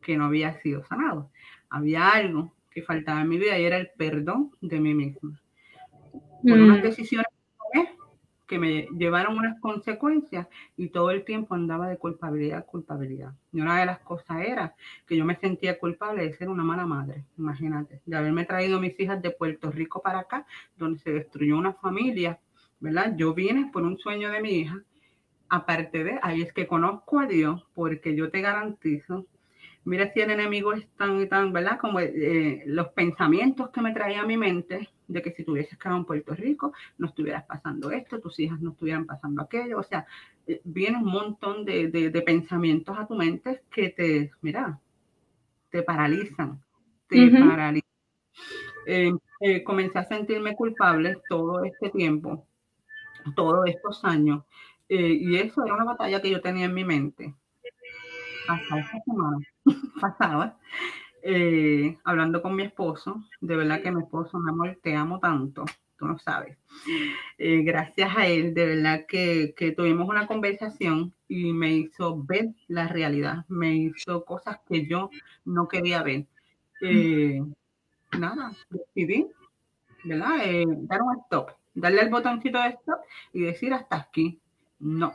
que no había sido sanado, había algo que faltaba en mi vida y era el perdón de mí misma. Por unas mm. decisiones que me llevaron unas consecuencias y todo el tiempo andaba de culpabilidad a culpabilidad. Y una de las cosas era que yo me sentía culpable de ser una mala madre, imagínate, de haberme traído mis hijas de Puerto Rico para acá, donde se destruyó una familia, ¿verdad? Yo vine por un sueño de mi hija. Aparte de, ahí es que conozco a Dios, porque yo te garantizo mira si el enemigo es tan y tan, ¿verdad? Como eh, los pensamientos que me traía a mi mente de que si tuvieses quedado en Puerto Rico, no estuvieras pasando esto, tus hijas no estuvieran pasando aquello. O sea, eh, viene un montón de, de, pensamientos a tu mente que te, mira, te paralizan, te paralizan. Eh, comencé a sentirme culpable todo este tiempo, todos estos años, y eso era una batalla que yo tenía en mi mente hasta esta semana pasada, eh, hablando con mi esposo, de verdad que mi esposo, mi amor, te amo tanto, tú no sabes. Eh, gracias a él, de verdad que, que, tuvimos una conversación y me hizo ver la realidad, me hizo cosas que yo no quería ver. Eh, nada, decidí, ¿verdad? dar un stop, darle el botoncito de stop y decir hasta aquí. No,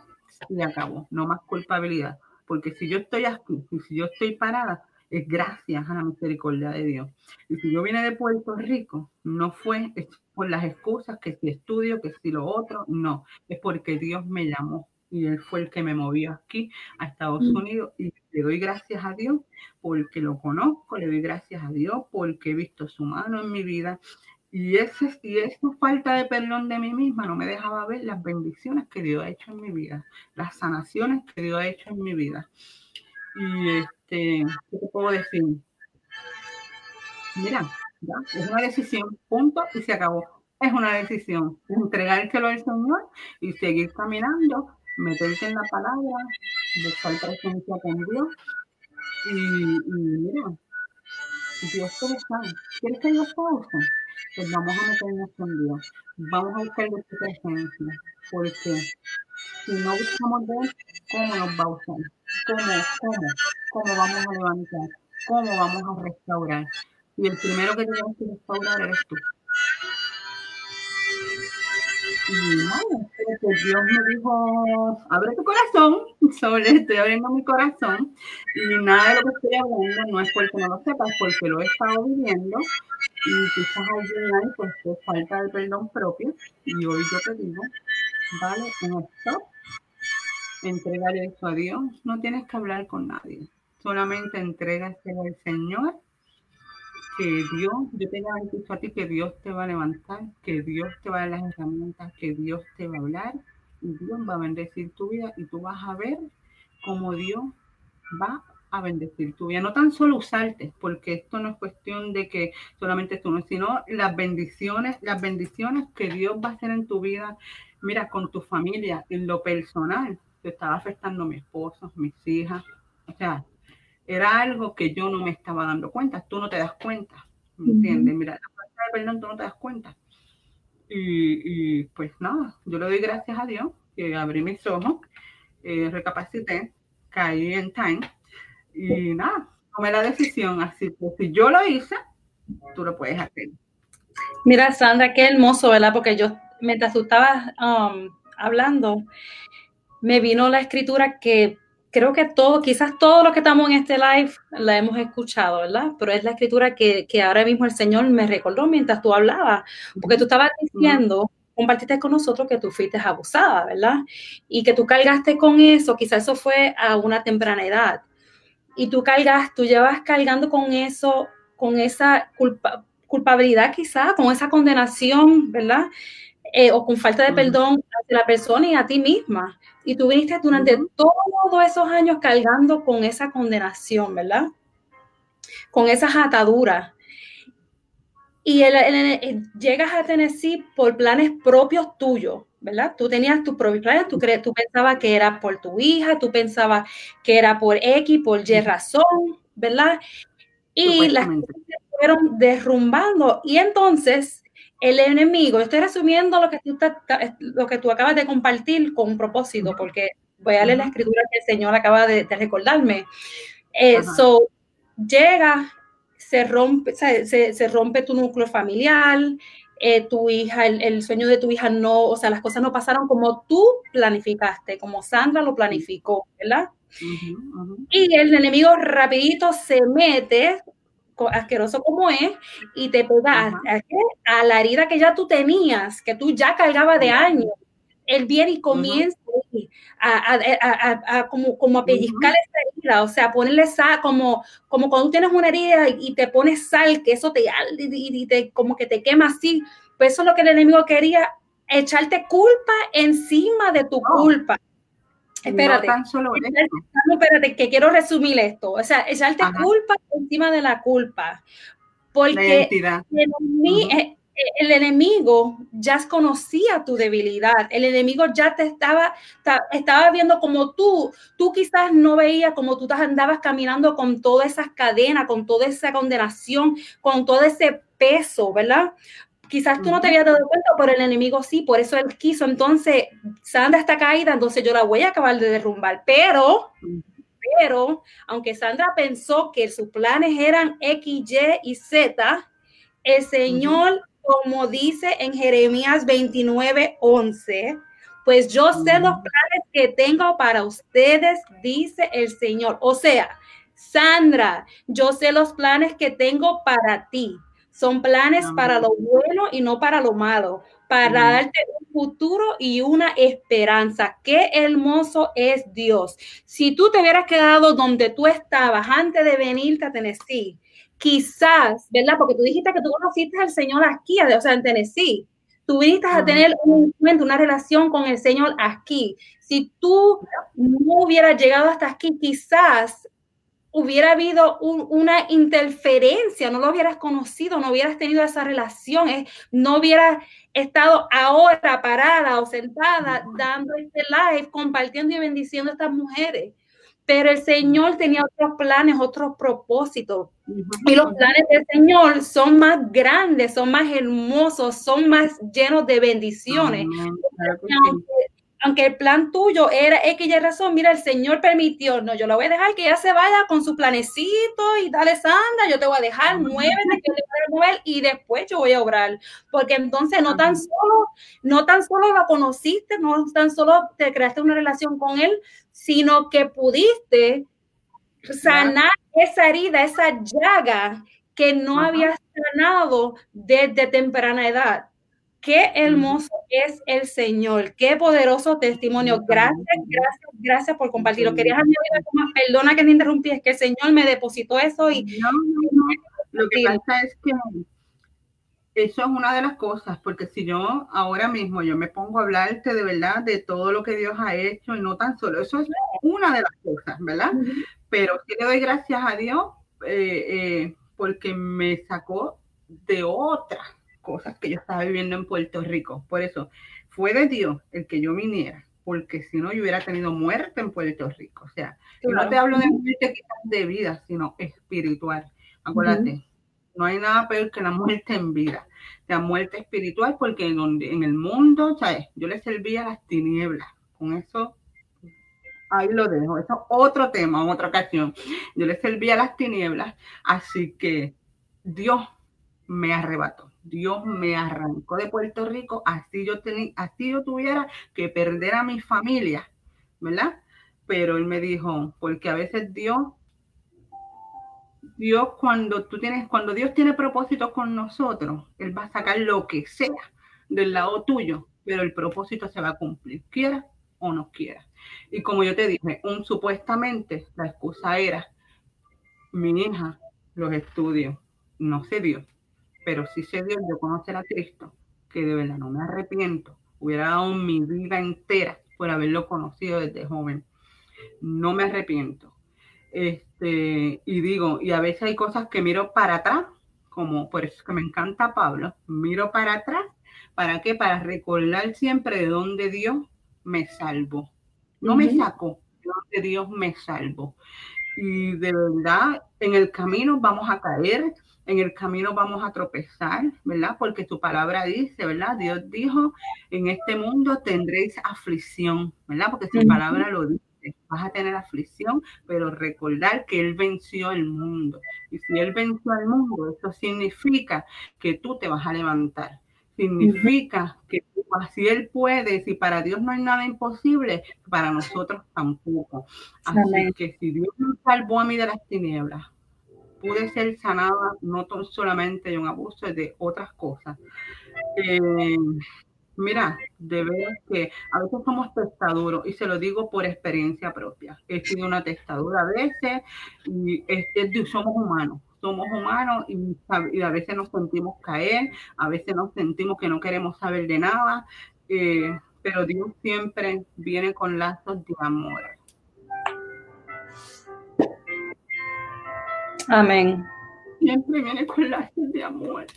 y acabó, no más culpabilidad porque si yo estoy aquí y si yo estoy parada, es gracias a la misericordia de Dios. Y si yo vine de Puerto Rico, no fue por las excusas que si estudio, que si lo otro, no, es porque Dios me llamó y Él fue el que me movió aquí a Estados mm. Unidos y le doy gracias a Dios porque lo conozco, le doy gracias a Dios porque he visto su mano en mi vida y, ese, y esa falta de perdón de mí misma no me dejaba ver las bendiciones que Dios ha hecho en mi vida, las sanaciones que Dios ha hecho en mi vida. Y este, ¿qué te puedo decir? Mira, es una decisión, punto, y se acabó. Es una decisión, entregártelo al Señor y seguir caminando, meterte en la palabra, buscar presencia con Dios. Y, mira, Dios te sabe. ¿Quieres que Dios te pues vamos a meternos con Dios. Vamos a buscar de su presencia, porque si no buscamos de Él, ¿cómo nos va a usar? ¿Cómo, cómo, cómo vamos a levantar? ¿Cómo vamos a restaurar? Y el primero que tenemos que restaurar eres tú. Y nada, pues Dios me dijo, abre tu corazón, sobre estoy abriendo mi corazón, y nada de lo que estoy hablando no es porque no lo sepas, porque lo he estado viviendo, y quizás alguien ahí pues te falta de perdón propio, y hoy yo te digo, vale, en esto, entregar eso a Dios, no tienes que hablar con nadie, solamente entrégaselo al Señor, que Dios, yo te garantizo a ti que Dios te va a levantar, que Dios te va a dar las herramientas, que Dios te va a hablar, y Dios va a bendecir tu vida y tú vas a ver cómo Dios va a bendecir tu vida. No tan solo usarte, porque esto no es cuestión de que solamente tú, no, sino las bendiciones, las bendiciones que Dios va a hacer en tu vida. Mira, con tu familia, en lo personal, te estaba afectando a mi esposo, mis hijas. O sea, era algo que yo no me estaba dando cuenta. Tú no te das cuenta, ¿me entiendes? Mira, la falta de perdón, tú no te das cuenta. Y, y, pues nada, yo le doy gracias a Dios que abrí mis ojos, eh, recapacité, caí en time y nada, tomé la decisión. Así que si yo lo hice, tú lo puedes hacer. Mira, Sandra, qué hermoso, ¿verdad? Porque yo, mientras tú estabas um, hablando, me vino la escritura que creo que todo, quizás todo lo que estamos en este live la hemos escuchado, ¿verdad? Pero es la escritura que, que ahora mismo el Señor me recordó mientras tú hablabas, porque tú estabas diciendo compartiste con nosotros que tú fuiste abusada, ¿verdad? Y que tú cargaste con eso, quizás eso fue a una temprana edad. Y tú cargas, tú llevas cargando con eso, con esa culpabilidad quizás, con esa condenación, ¿verdad? Eh, o con falta de perdón hacia la persona y a ti misma. Y tú viniste durante todos esos años cargando con esa condenación, ¿verdad? Con esas ataduras. Y el, llegas a Tennessee por planes propios tuyos, ¿verdad? Tú tenías tus propios planes, tú, tú pensabas que era por tu hija, tú pensabas que era por X, por Y razón, ¿verdad? Y las cosas se fueron derrumbando. Y entonces el enemigo, estoy resumiendo lo que tú, lo que tú acabas de compartir con un propósito, porque voy a leer la escritura que el Señor acaba de, recordarme. Eso eh, llega se rompe, se, se rompe tu núcleo familiar, eh, tu hija, el, sueño de tu hija no, o sea, las cosas no pasaron como tú planificaste, como Sandra lo planificó, ¿verdad? Y el enemigo rapidito se mete, asqueroso como es, y te pega a, la herida que ya tú tenías, que tú ya cargabas de años. Él viene y comienza a, como, como a pellizcar esa herida, o sea, ponerle sal, como, como cuando tienes una herida y te pones sal, que eso te, y, te como que te quema así, pues eso es lo que el enemigo quería, echarte culpa encima de tu culpa. Espérate, espérate, que quiero resumir esto, o sea, echarte culpa encima de la culpa, porque el enemigo ya conocía tu debilidad, el enemigo ya te estaba, estaba viendo como tú, tú quizás no veías como tú andabas caminando con todas esas cadenas, con toda esa condenación, con todo ese peso, ¿verdad? Quizás tú no te habías dado cuenta, pero el enemigo sí, por eso él quiso. Entonces, Sandra está caída, entonces yo la voy a acabar de derrumbar. Pero, pero, aunque Sandra pensó que sus planes eran X, Y y Z, el Señor como dice en Jeremías 29, 11, pues yo sé los planes que tengo para ustedes, dice el Señor. O sea, Sandra, yo sé los planes que tengo para ti. Son planes para lo bueno y no para lo malo, para darte un futuro y una esperanza. Qué hermoso es Dios. Si tú te hubieras quedado donde tú estabas antes de venirte a Tennessee, quizás, ¿verdad? Porque tú dijiste que tú conociste al Señor aquí, o sea, en Tennessee. Tú viniste a tener un una relación con el Señor aquí. Si tú no hubieras llegado hasta aquí, quizás hubiera habido una interferencia, no lo hubieras conocido, no hubieras tenido esa relación, no hubieras estado ahora parada o sentada dando este live, compartiendo y bendiciendo a estas mujeres. Pero el Señor tenía otros planes, otros propósitos. Y los planes del Señor son más grandes, son más hermosos, son más llenos de bendiciones. Aunque el plan tuyo era X y razón, mira, el Señor permitió, no, yo la voy a dejar que ella se vaya con su planecito y dale, Sandra, yo te voy a dejar, muévete, que te voy a mover y después yo voy a obrar. Porque entonces no tan solo, no tan solo la conociste, no tan solo te creaste una relación con él, sino que pudiste sanar esa herida, esa llaga que no había sanado desde temprana edad. Qué hermoso es el Señor, qué poderoso testimonio. Gracias, gracias, gracias por compartirlo. Querías añadir perdona que te interrumpí, es que el Señor me depositó eso y... No, no, no. Lo que pasa es que eso es una de las cosas, porque si yo ahora mismo yo me pongo a hablarte de verdad de todo lo que Dios ha hecho y no tan solo, eso es una de las cosas, ¿verdad? Pero sí le doy gracias a Dios eh, eh, porque me sacó de otras cosas que yo estaba viviendo en Puerto Rico. Por eso, fue de Dios el que yo viniera, porque si no, yo hubiera tenido muerte en Puerto Rico. O sea, no te hablo de muerte de vida, sino espiritual. Acuérdate, no hay nada peor que la muerte en vida, la muerte espiritual, porque en, donde, en el mundo, ¿sabes? Yo le servía las tinieblas. Con eso, ahí lo dejo. Eso es otro tema, otra ocasión. Yo le servía las tinieblas, así que Dios me arrebató. Dios me arrancó de Puerto Rico, así yo, tenía, así yo tuviera que perder a mi familia, ¿verdad? Pero él me dijo, porque a veces Dios Dios cuando tú tienes, cuando Dios tiene propósito con nosotros, Él va a sacar lo que sea del lado tuyo, pero el propósito se va a cumplir, quiera o no quiera. Y como yo te dije, un supuestamente la excusa era mi hija, los estudios, no se dio, pero sí se dio yo conocer a Cristo, que de verdad no me arrepiento, hubiera dado mi vida entera por haberlo conocido desde joven. No me arrepiento este, y digo, y a veces hay cosas que miro para atrás, como por eso que me encanta Pablo, miro para atrás, ¿para qué? Para recordar siempre de dónde Dios me salvó. No me sacó, de dónde Dios me salvó. Y de verdad, en el camino vamos a caer, en el camino vamos a tropezar, ¿verdad? Porque tu palabra dice, ¿verdad? Dios dijo, en este mundo tendréis aflicción, ¿verdad? Porque su palabra lo dice vas a tener aflicción, pero recordar que Él venció el mundo. Y si Él venció al mundo, eso significa que tú te vas a levantar. Significa que si Él puede, si para Dios no hay nada imposible, para nosotros tampoco. Así que si Dios me salvó a mí de las tinieblas, pude ser sanada no solamente de un abuso, de otras cosas. Eh, Mira, de ver que a veces somos testaduros y se lo digo por experiencia propia. He sido una testadura a veces y somos humanos, somos humanos y, a veces nos sentimos caer, a veces nos sentimos que no queremos saber de nada, eh, pero Dios siempre viene con lazos de amor. Amén. Siempre viene con lazos de amor.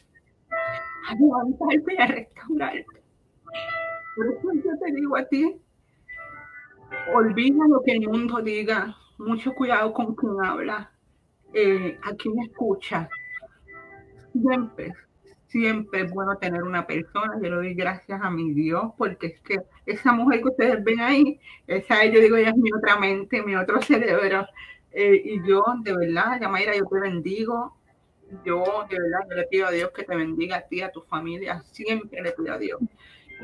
A levantarte y a restaurarte. Por eso yo te digo a ti, olvida lo que el mundo diga, mucho cuidado con quien habla, eh, a quien escucha. Siempre, siempre es bueno tener una persona, yo le doy gracias a mi Dios, porque es que esa mujer que ustedes ven ahí, esa yo digo, ella es mi otra mente, mi otro cerebro, eh, y yo, de verdad, Yamaira, yo te bendigo, yo, de verdad, yo le pido a Dios que te bendiga a ti, a tu familia, siempre le pido a Dios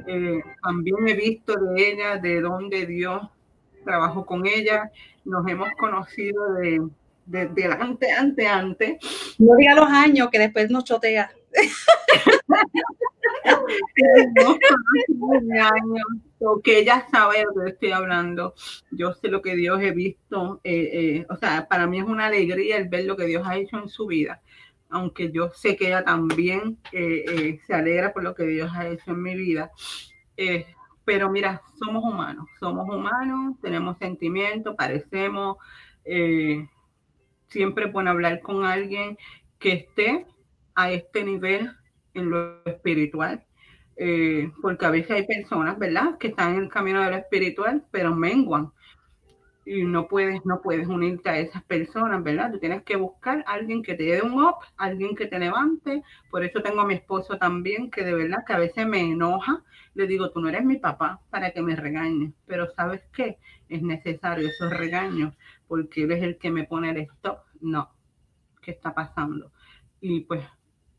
eh, también he visto de ella, de dónde Dios trabajó con ella. Nos hemos conocido de, de, delante, ante, ante. No diga los años que después nos chotea. que ella sabe de lo que estoy hablando. Yo sé lo que Dios he visto. Eh, eh, o sea, para mí es una alegría el ver lo que Dios ha hecho en su vida aunque yo sé que ella también eh, eh, se alegra por lo que Dios ha hecho en mi vida. Eh, pero mira, somos humanos, somos humanos, tenemos sentimientos, parecemos, siempre bueno hablar con alguien que esté a este nivel en lo espiritual, porque a veces hay personas, ¿verdad?, que están en el camino de lo espiritual, pero menguan y no puedes, no puedes unirte a esas personas, ¿verdad? Tú tienes que buscar a alguien que te dé un up, alguien que te levante. Por eso tengo a mi esposo también, que de verdad que a veces me enoja. Le digo, tú no eres mi papá para que me regañes, pero ¿sabes qué? Es necesario esos regaños, porque él es el que me pone el stop. No, ¿qué está pasando? Y pues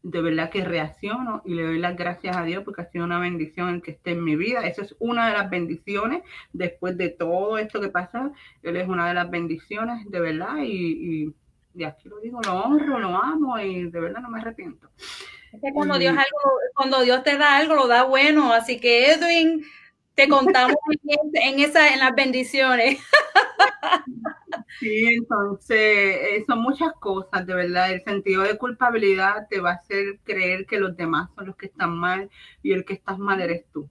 de verdad que reacciono y le doy las gracias a Dios porque ha sido una bendición el que esté en mi vida. Esa es una de las bendiciones después de todo esto que pasa. Él es una de las bendiciones, de verdad, y, y, aquí lo digo, lo honro, lo amo y de verdad no me arrepiento. cuando Dios, algo, cuando Dios te da algo, lo da bueno. Así que Edwin, te contamos en, esa, en las bendiciones. Sí, entonces eh, son muchas cosas, de verdad. El sentido de culpabilidad te va a hacer creer que los demás son los que están mal y el que estás mal eres tú.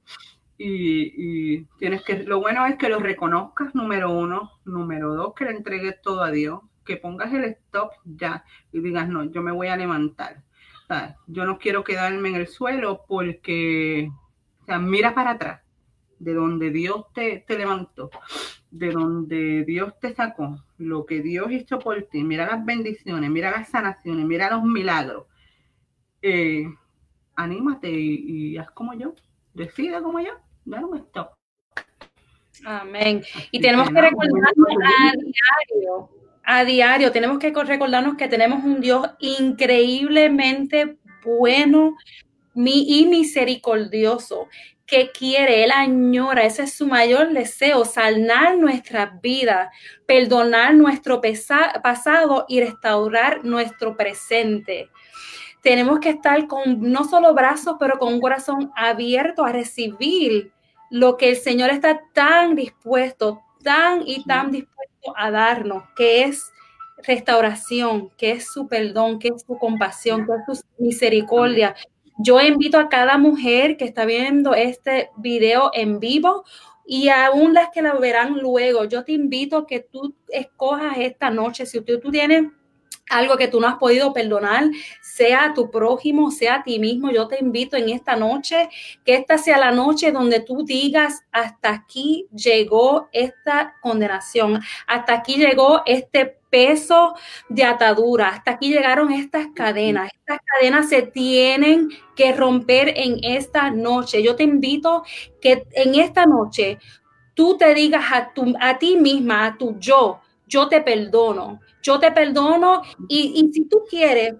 Y, tienes que, lo bueno es que lo reconozcas, número uno. Número dos, que le entregues todo a Dios. Que pongas el stop ya y digas, no, yo me voy a levantar. yo no quiero quedarme en el suelo porque, o sea, mira para atrás de donde Dios te, levantó, de donde Dios te sacó, lo que Dios hizo por ti, mira las bendiciones, mira las sanaciones, mira los milagros. Eh, anímate y, haz como yo, decide como yo, no me Amén. Y tenemos que recordarnos a diario, a diario, tenemos que recordarnos que tenemos un Dios increíblemente bueno y misericordioso que quiere, Él añora, ese es su mayor deseo, sanar nuestras vidas, perdonar nuestro pasado y restaurar nuestro presente. Tenemos que estar con no solo brazos, pero con un corazón abierto a recibir lo que el Señor está tan dispuesto, tan y tan dispuesto a darnos, que es restauración, que es su perdón, que es su compasión, que es su misericordia, yo invito a cada mujer que está viendo este video en vivo y aún las que la verán luego, yo te invito a que tú escojas esta noche, si tú, tú tienes algo que tú no has podido perdonar, sea a tu prójimo, sea a ti mismo, yo te invito en esta noche, que esta sea la noche donde tú digas, hasta aquí llegó esta condenación, hasta aquí llegó este peso de atadura. Hasta aquí llegaron estas cadenas. Estas cadenas se tienen que romper en esta noche. Yo te invito que en esta noche tú te digas a, tu, a ti misma, a tu yo, yo te perdono, yo te perdono y, y si tú quieres,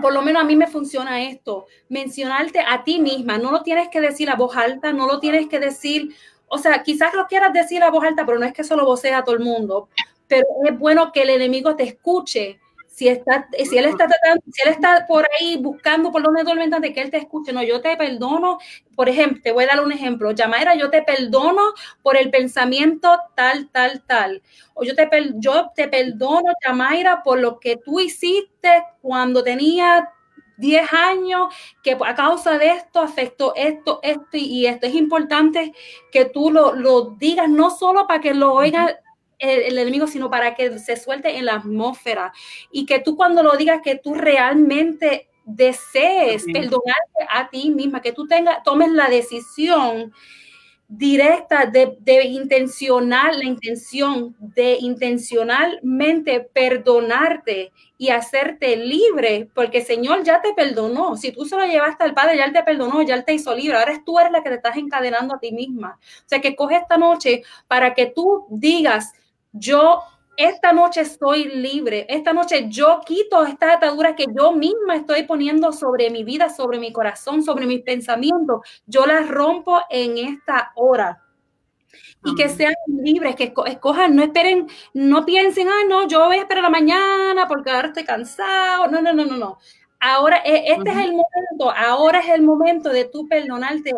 por lo menos a mí me funciona esto, mencionarte a ti misma, no lo tienes que decir a voz alta, no lo tienes que decir, o sea, quizás lo quieras decir a voz alta, pero no es que eso lo vocea a todo el mundo, pero es bueno que el enemigo te escuche. Si, está, si él está tratando, si él está por ahí buscando por donde de que él te escuche, no, yo te perdono, por ejemplo, te voy a dar un ejemplo, Yamaira, yo te perdono por el pensamiento tal, tal, tal, o yo te, yo te perdono, Yamaira, por lo que tú hiciste cuando tenía 10 años, que a causa de esto afectó esto, esto y esto. Es importante que tú lo, lo digas, no solo para que lo oiga el, enemigo, sino para que se suelte en la atmósfera y que tú cuando lo digas, que tú realmente desees perdonarte a ti misma, que tú tengas, tomes la decisión directa de, de, intencionar, la intención de intencionalmente perdonarte y hacerte libre, porque el Señor ya te perdonó. Si tú se lo llevaste al Padre, ya Él te perdonó, ya Él te hizo libre. Ahora tú eres la que te estás encadenando a ti misma. O sea, que coge esta noche para que tú digas, yo esta noche estoy libre, esta noche yo quito esta atadura que yo misma estoy poniendo sobre mi vida, sobre mi corazón, sobre mis pensamientos, yo las rompo en esta hora. Y que sean libres, que escojan, no esperen, no piensen, ah, no, yo voy a esperar la mañana porque ahora estoy cansado. No, no, no, no, no. Ahora, e, este es el momento, ahora es el momento de tú perdonarte,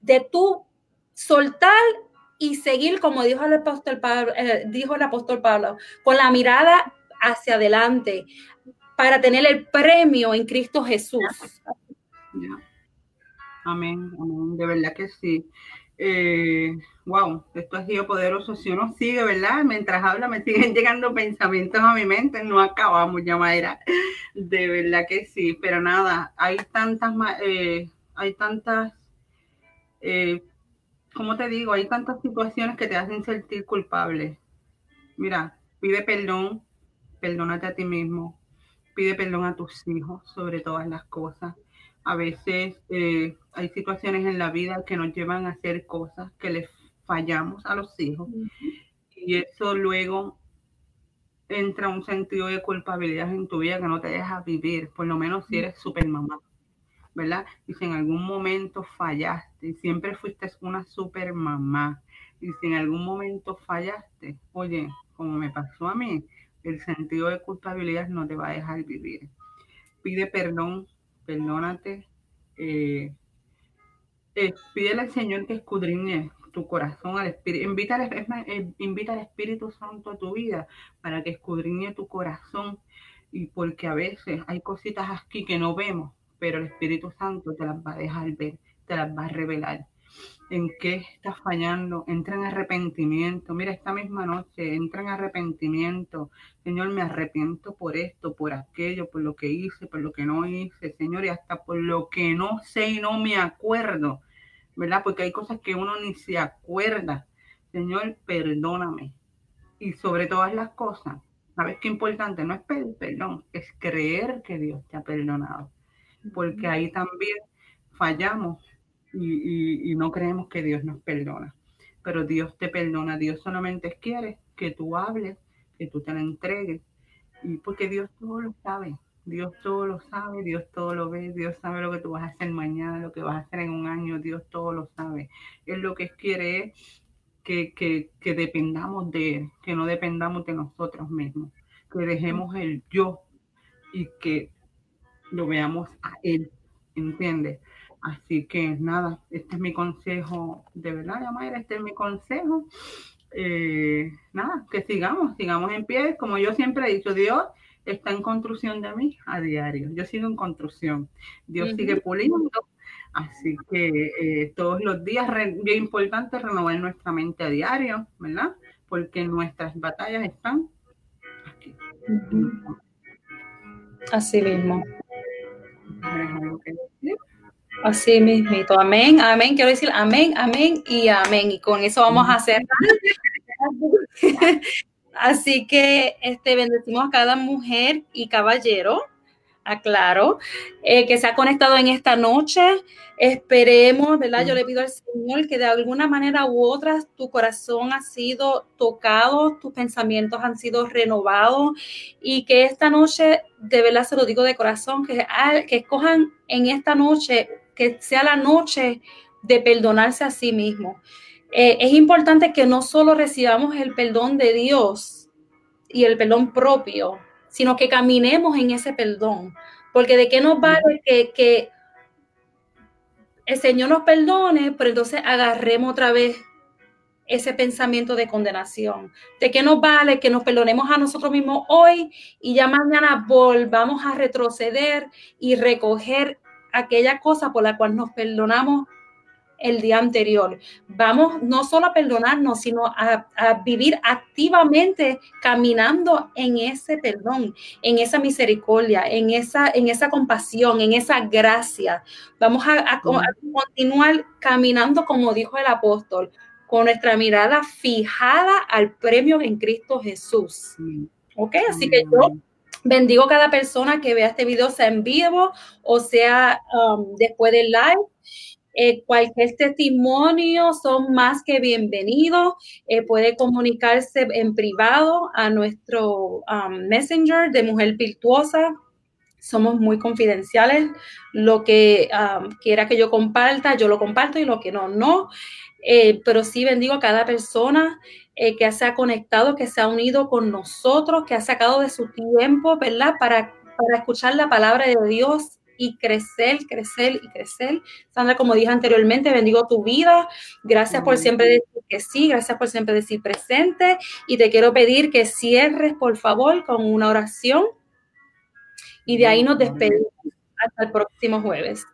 de tú soltar y seguir, como dijo el apóstol Pablo, eh, dijo el apóstol Pablo, con la mirada hacia adelante para tener el premio en Cristo Jesús. Amén, amén, de verdad que sí. Eh, wow, esto ha sido poderoso. Si uno sigue, ¿verdad? Mientras habla, me siguen llegando pensamientos a mi mente. No acabamos, ya, Mayra. De verdad que sí. Pero nada, hay tantas, eh, hay tantas como te digo, hay tantas situaciones que te hacen sentir culpable. Mira, pide perdón, perdónate a ti mismo, pide perdón a tus hijos sobre todas las cosas. A veces eh, hay situaciones en la vida que nos llevan a hacer cosas que les fallamos a los hijos y eso luego entra un sentido de culpabilidad en tu vida que no te deja vivir, por lo menos si eres super mamá. ¿Verdad? Y si en algún momento fallaste, siempre fuiste una super mamá, y si en algún momento fallaste, oye, como me pasó a mí, el sentido de culpabilidad no te va a dejar vivir. Pide perdón perdónate. Eh, eh, pídele al Señor que escudriñe tu corazón al Espíritu. Invita al, eh, invita al Espíritu Santo a tu vida para que escudriñe tu corazón. Y porque a veces hay cositas aquí que no vemos, pero el Espíritu Santo te las va a dejar ver, te las va a revelar en qué estás fallando, entra en arrepentimiento. Mira, esta misma noche, entra en arrepentimiento. Señor, me arrepiento por esto, por aquello, por lo que hice, por lo que no hice, Señor, y hasta por lo que no sé y no me acuerdo, ¿verdad? Porque hay cosas que uno ni se acuerda. Señor, perdóname. Y sobre todas las cosas, ¿sabes qué importante? No es pedir perdón, es creer que Dios te ha perdonado. Porque ahí también fallamos y, no creemos que Dios nos perdona. Pero Dios te perdona, Dios solamente quiere que tú hables, que tú te la entregues, y porque Dios todo lo sabe, Dios todo lo sabe, Dios todo lo ve, Dios sabe lo que tú vas a hacer mañana, lo que vas a hacer en un año, Dios todo lo sabe. Él lo que quiere es que, que, que dependamos de Él, que no dependamos de nosotros mismos, que dejemos el yo y que lo veamos a Él, ¿entiendes? Así que nada, este es mi consejo, de verdad, Yamaira, este es mi consejo. Eh, nada, que sigamos, sigamos en pie. Como yo siempre he dicho, Dios está en construcción de mí a diario. Yo sigo en construcción. Dios sigue puliendo. Así que eh, todos los días es bien importante renovar nuestra mente a diario, ¿verdad? Porque nuestras batallas están aquí. Así mismo. Así mismito, amén, amén. Quiero decir amén, amén y amén. Y con eso vamos a hacer. Así que este, bendecimos a cada mujer y caballero, aclaro, eh, que se ha conectado en esta noche. Esperemos, ¿verdad? Yo le pido al Señor que de alguna manera u otra tu corazón ha sido tocado, tus pensamientos han sido renovados y que esta noche, de verdad se lo digo de corazón, que, que escojan en esta noche que sea la noche de perdonarse a sí mismo. Eh, es importante que no solo recibamos el perdón de Dios y el perdón propio, sino que caminemos en ese perdón. Porque de qué nos vale que, que el Señor nos perdone, pero entonces agarremos otra vez ese pensamiento de condenación. ¿De qué nos vale que nos perdonemos a nosotros mismos hoy y ya mañana volvamos a retroceder y recoger aquella cosa por la cual nos perdonamos el día anterior. Vamos no solo a perdonarnos, sino a, vivir activamente caminando en ese perdón, en esa misericordia, en esa, en esa compasión, en esa gracia. Vamos a, continuar caminando como dijo el apóstol, con nuestra mirada fijada al premio en Cristo Jesús. ¿Ok? Así que yo Bendigo cada persona que vea este video, sea en vivo o sea um, después del live. Eh, cualquier testimonio son más que bienvenidos. Eh, puede comunicarse en privado a nuestro um, Messenger de Mujer Virtuosa. Somos muy confidenciales. Lo que um, quiera que yo comparta, yo lo comparto y lo que no, no. Eh, pero sí bendigo a cada persona eh, que se ha conectado, que se ha unido con nosotros, que ha sacado de su tiempo, ¿verdad? Para, para escuchar la palabra de Dios y crecer, crecer y crecer. Sandra, como dije anteriormente, bendigo tu vida. Gracias por siempre decir que sí, gracias por siempre decir presente. Y te quiero pedir que cierres, por favor, con una oración. Y de ahí nos despedimos hasta el próximo jueves.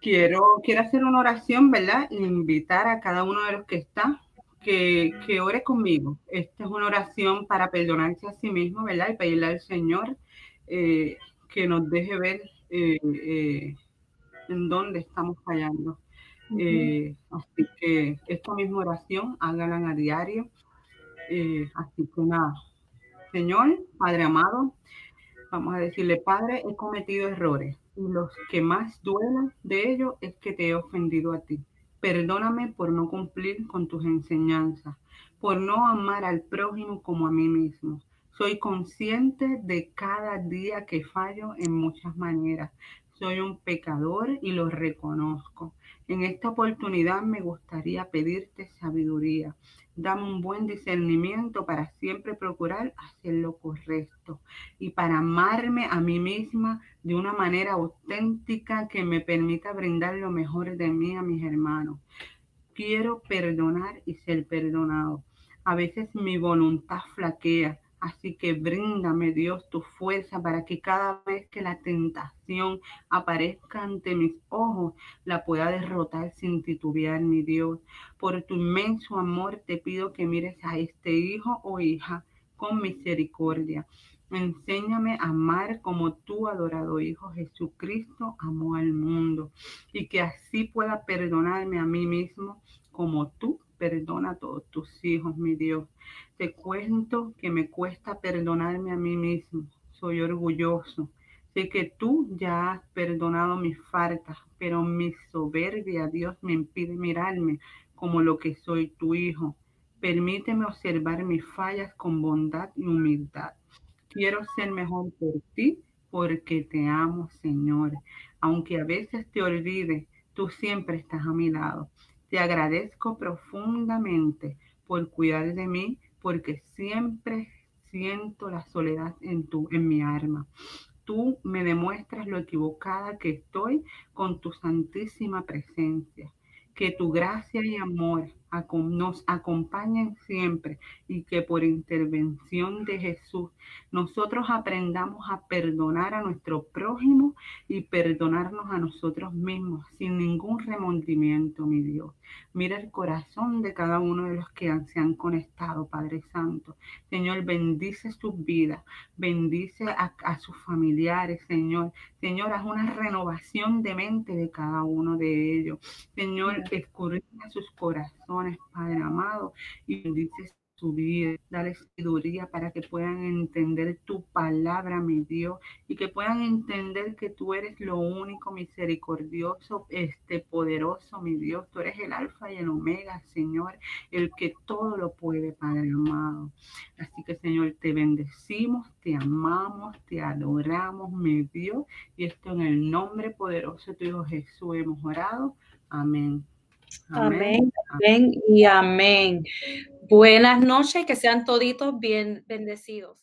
Quiero, quiero hacer una oración, ¿verdad? Invitar a cada uno de los que está que, ore conmigo. Esta es una oración para perdonarse a sí mismo, ¿verdad? Y pedirle al Señor eh, que nos deje ver eh, eh, en dónde estamos fallando. así que esta misma oración, háganla a diario. así que nada, Señor, Padre amado, vamos a decirle, Padre, he cometido errores y los que más duelen de ello es que te he ofendido a ti. Perdóname por no cumplir con tus enseñanzas, por no amar al prójimo como a mí mismo. Soy consciente de cada día que fallo en muchas maneras. Soy un pecador y lo reconozco. En esta oportunidad me gustaría pedirte sabiduría. Dame un buen discernimiento para siempre procurar hacer lo correcto y para amarme a mí misma de una manera auténtica que me permita brindar lo mejor de mí a mis hermanos. Quiero perdonar y ser perdonado. A veces mi voluntad flaquea Así que bríndame, Dios, tu fuerza para que cada vez que la tentación aparezca ante mis ojos, la pueda derrotar sin titubear, mi Dios. Por tu inmenso amor te pido que mires a este hijo o hija con misericordia. Enséñame a amar como tu adorado Hijo Jesucristo amó al mundo y que así pueda perdonarme a mí mismo como tú perdona a todos tus hijos, mi Dios. Te cuento que me cuesta perdonarme a mí mismo. Soy orgulloso. Sé que tú ya has perdonado mis faltas, pero mi soberbia, Dios, me impide mirarme como lo que soy tu hijo. Permíteme observar mis fallas con bondad y humildad. Quiero ser mejor por ti porque te amo, Señor. Aunque a veces te olvide, tú siempre estás a mi lado. Te agradezco profundamente por cuidar de mí, porque siempre siento la soledad en, tu, en mi alma. Tú me demuestras lo equivocada que estoy con tu santísima presencia. Que tu gracia y amor nos acompañen siempre y que por intervención de Jesús nosotros aprendamos a perdonar a nuestro prójimo y perdonarnos a nosotros mismos sin ningún remordimiento, mi Dios. Mira el corazón de cada uno de los que se han conectado, Padre Santo. Señor, bendice sus vidas, bendice a, sus familiares, Señor. Señor, haz una renovación de mente de cada uno de ellos. Señor, escurriña sus corazones Padre amado, y bendice su vida, dale sabiduría para que puedan entender tu palabra, mi Dios, y que puedan entender que tú eres lo único misericordioso, este poderoso, mi Dios, tú eres el alfa y el omega, Señor, el que todo lo puede, Padre amado. Así que, Señor, te bendecimos, te amamos, te adoramos, mi Dios, y esto en el nombre poderoso de tu Hijo Jesús hemos orado. Amén. Amén, amén y amén. Buenas noches, que sean toditos bien bendecidos.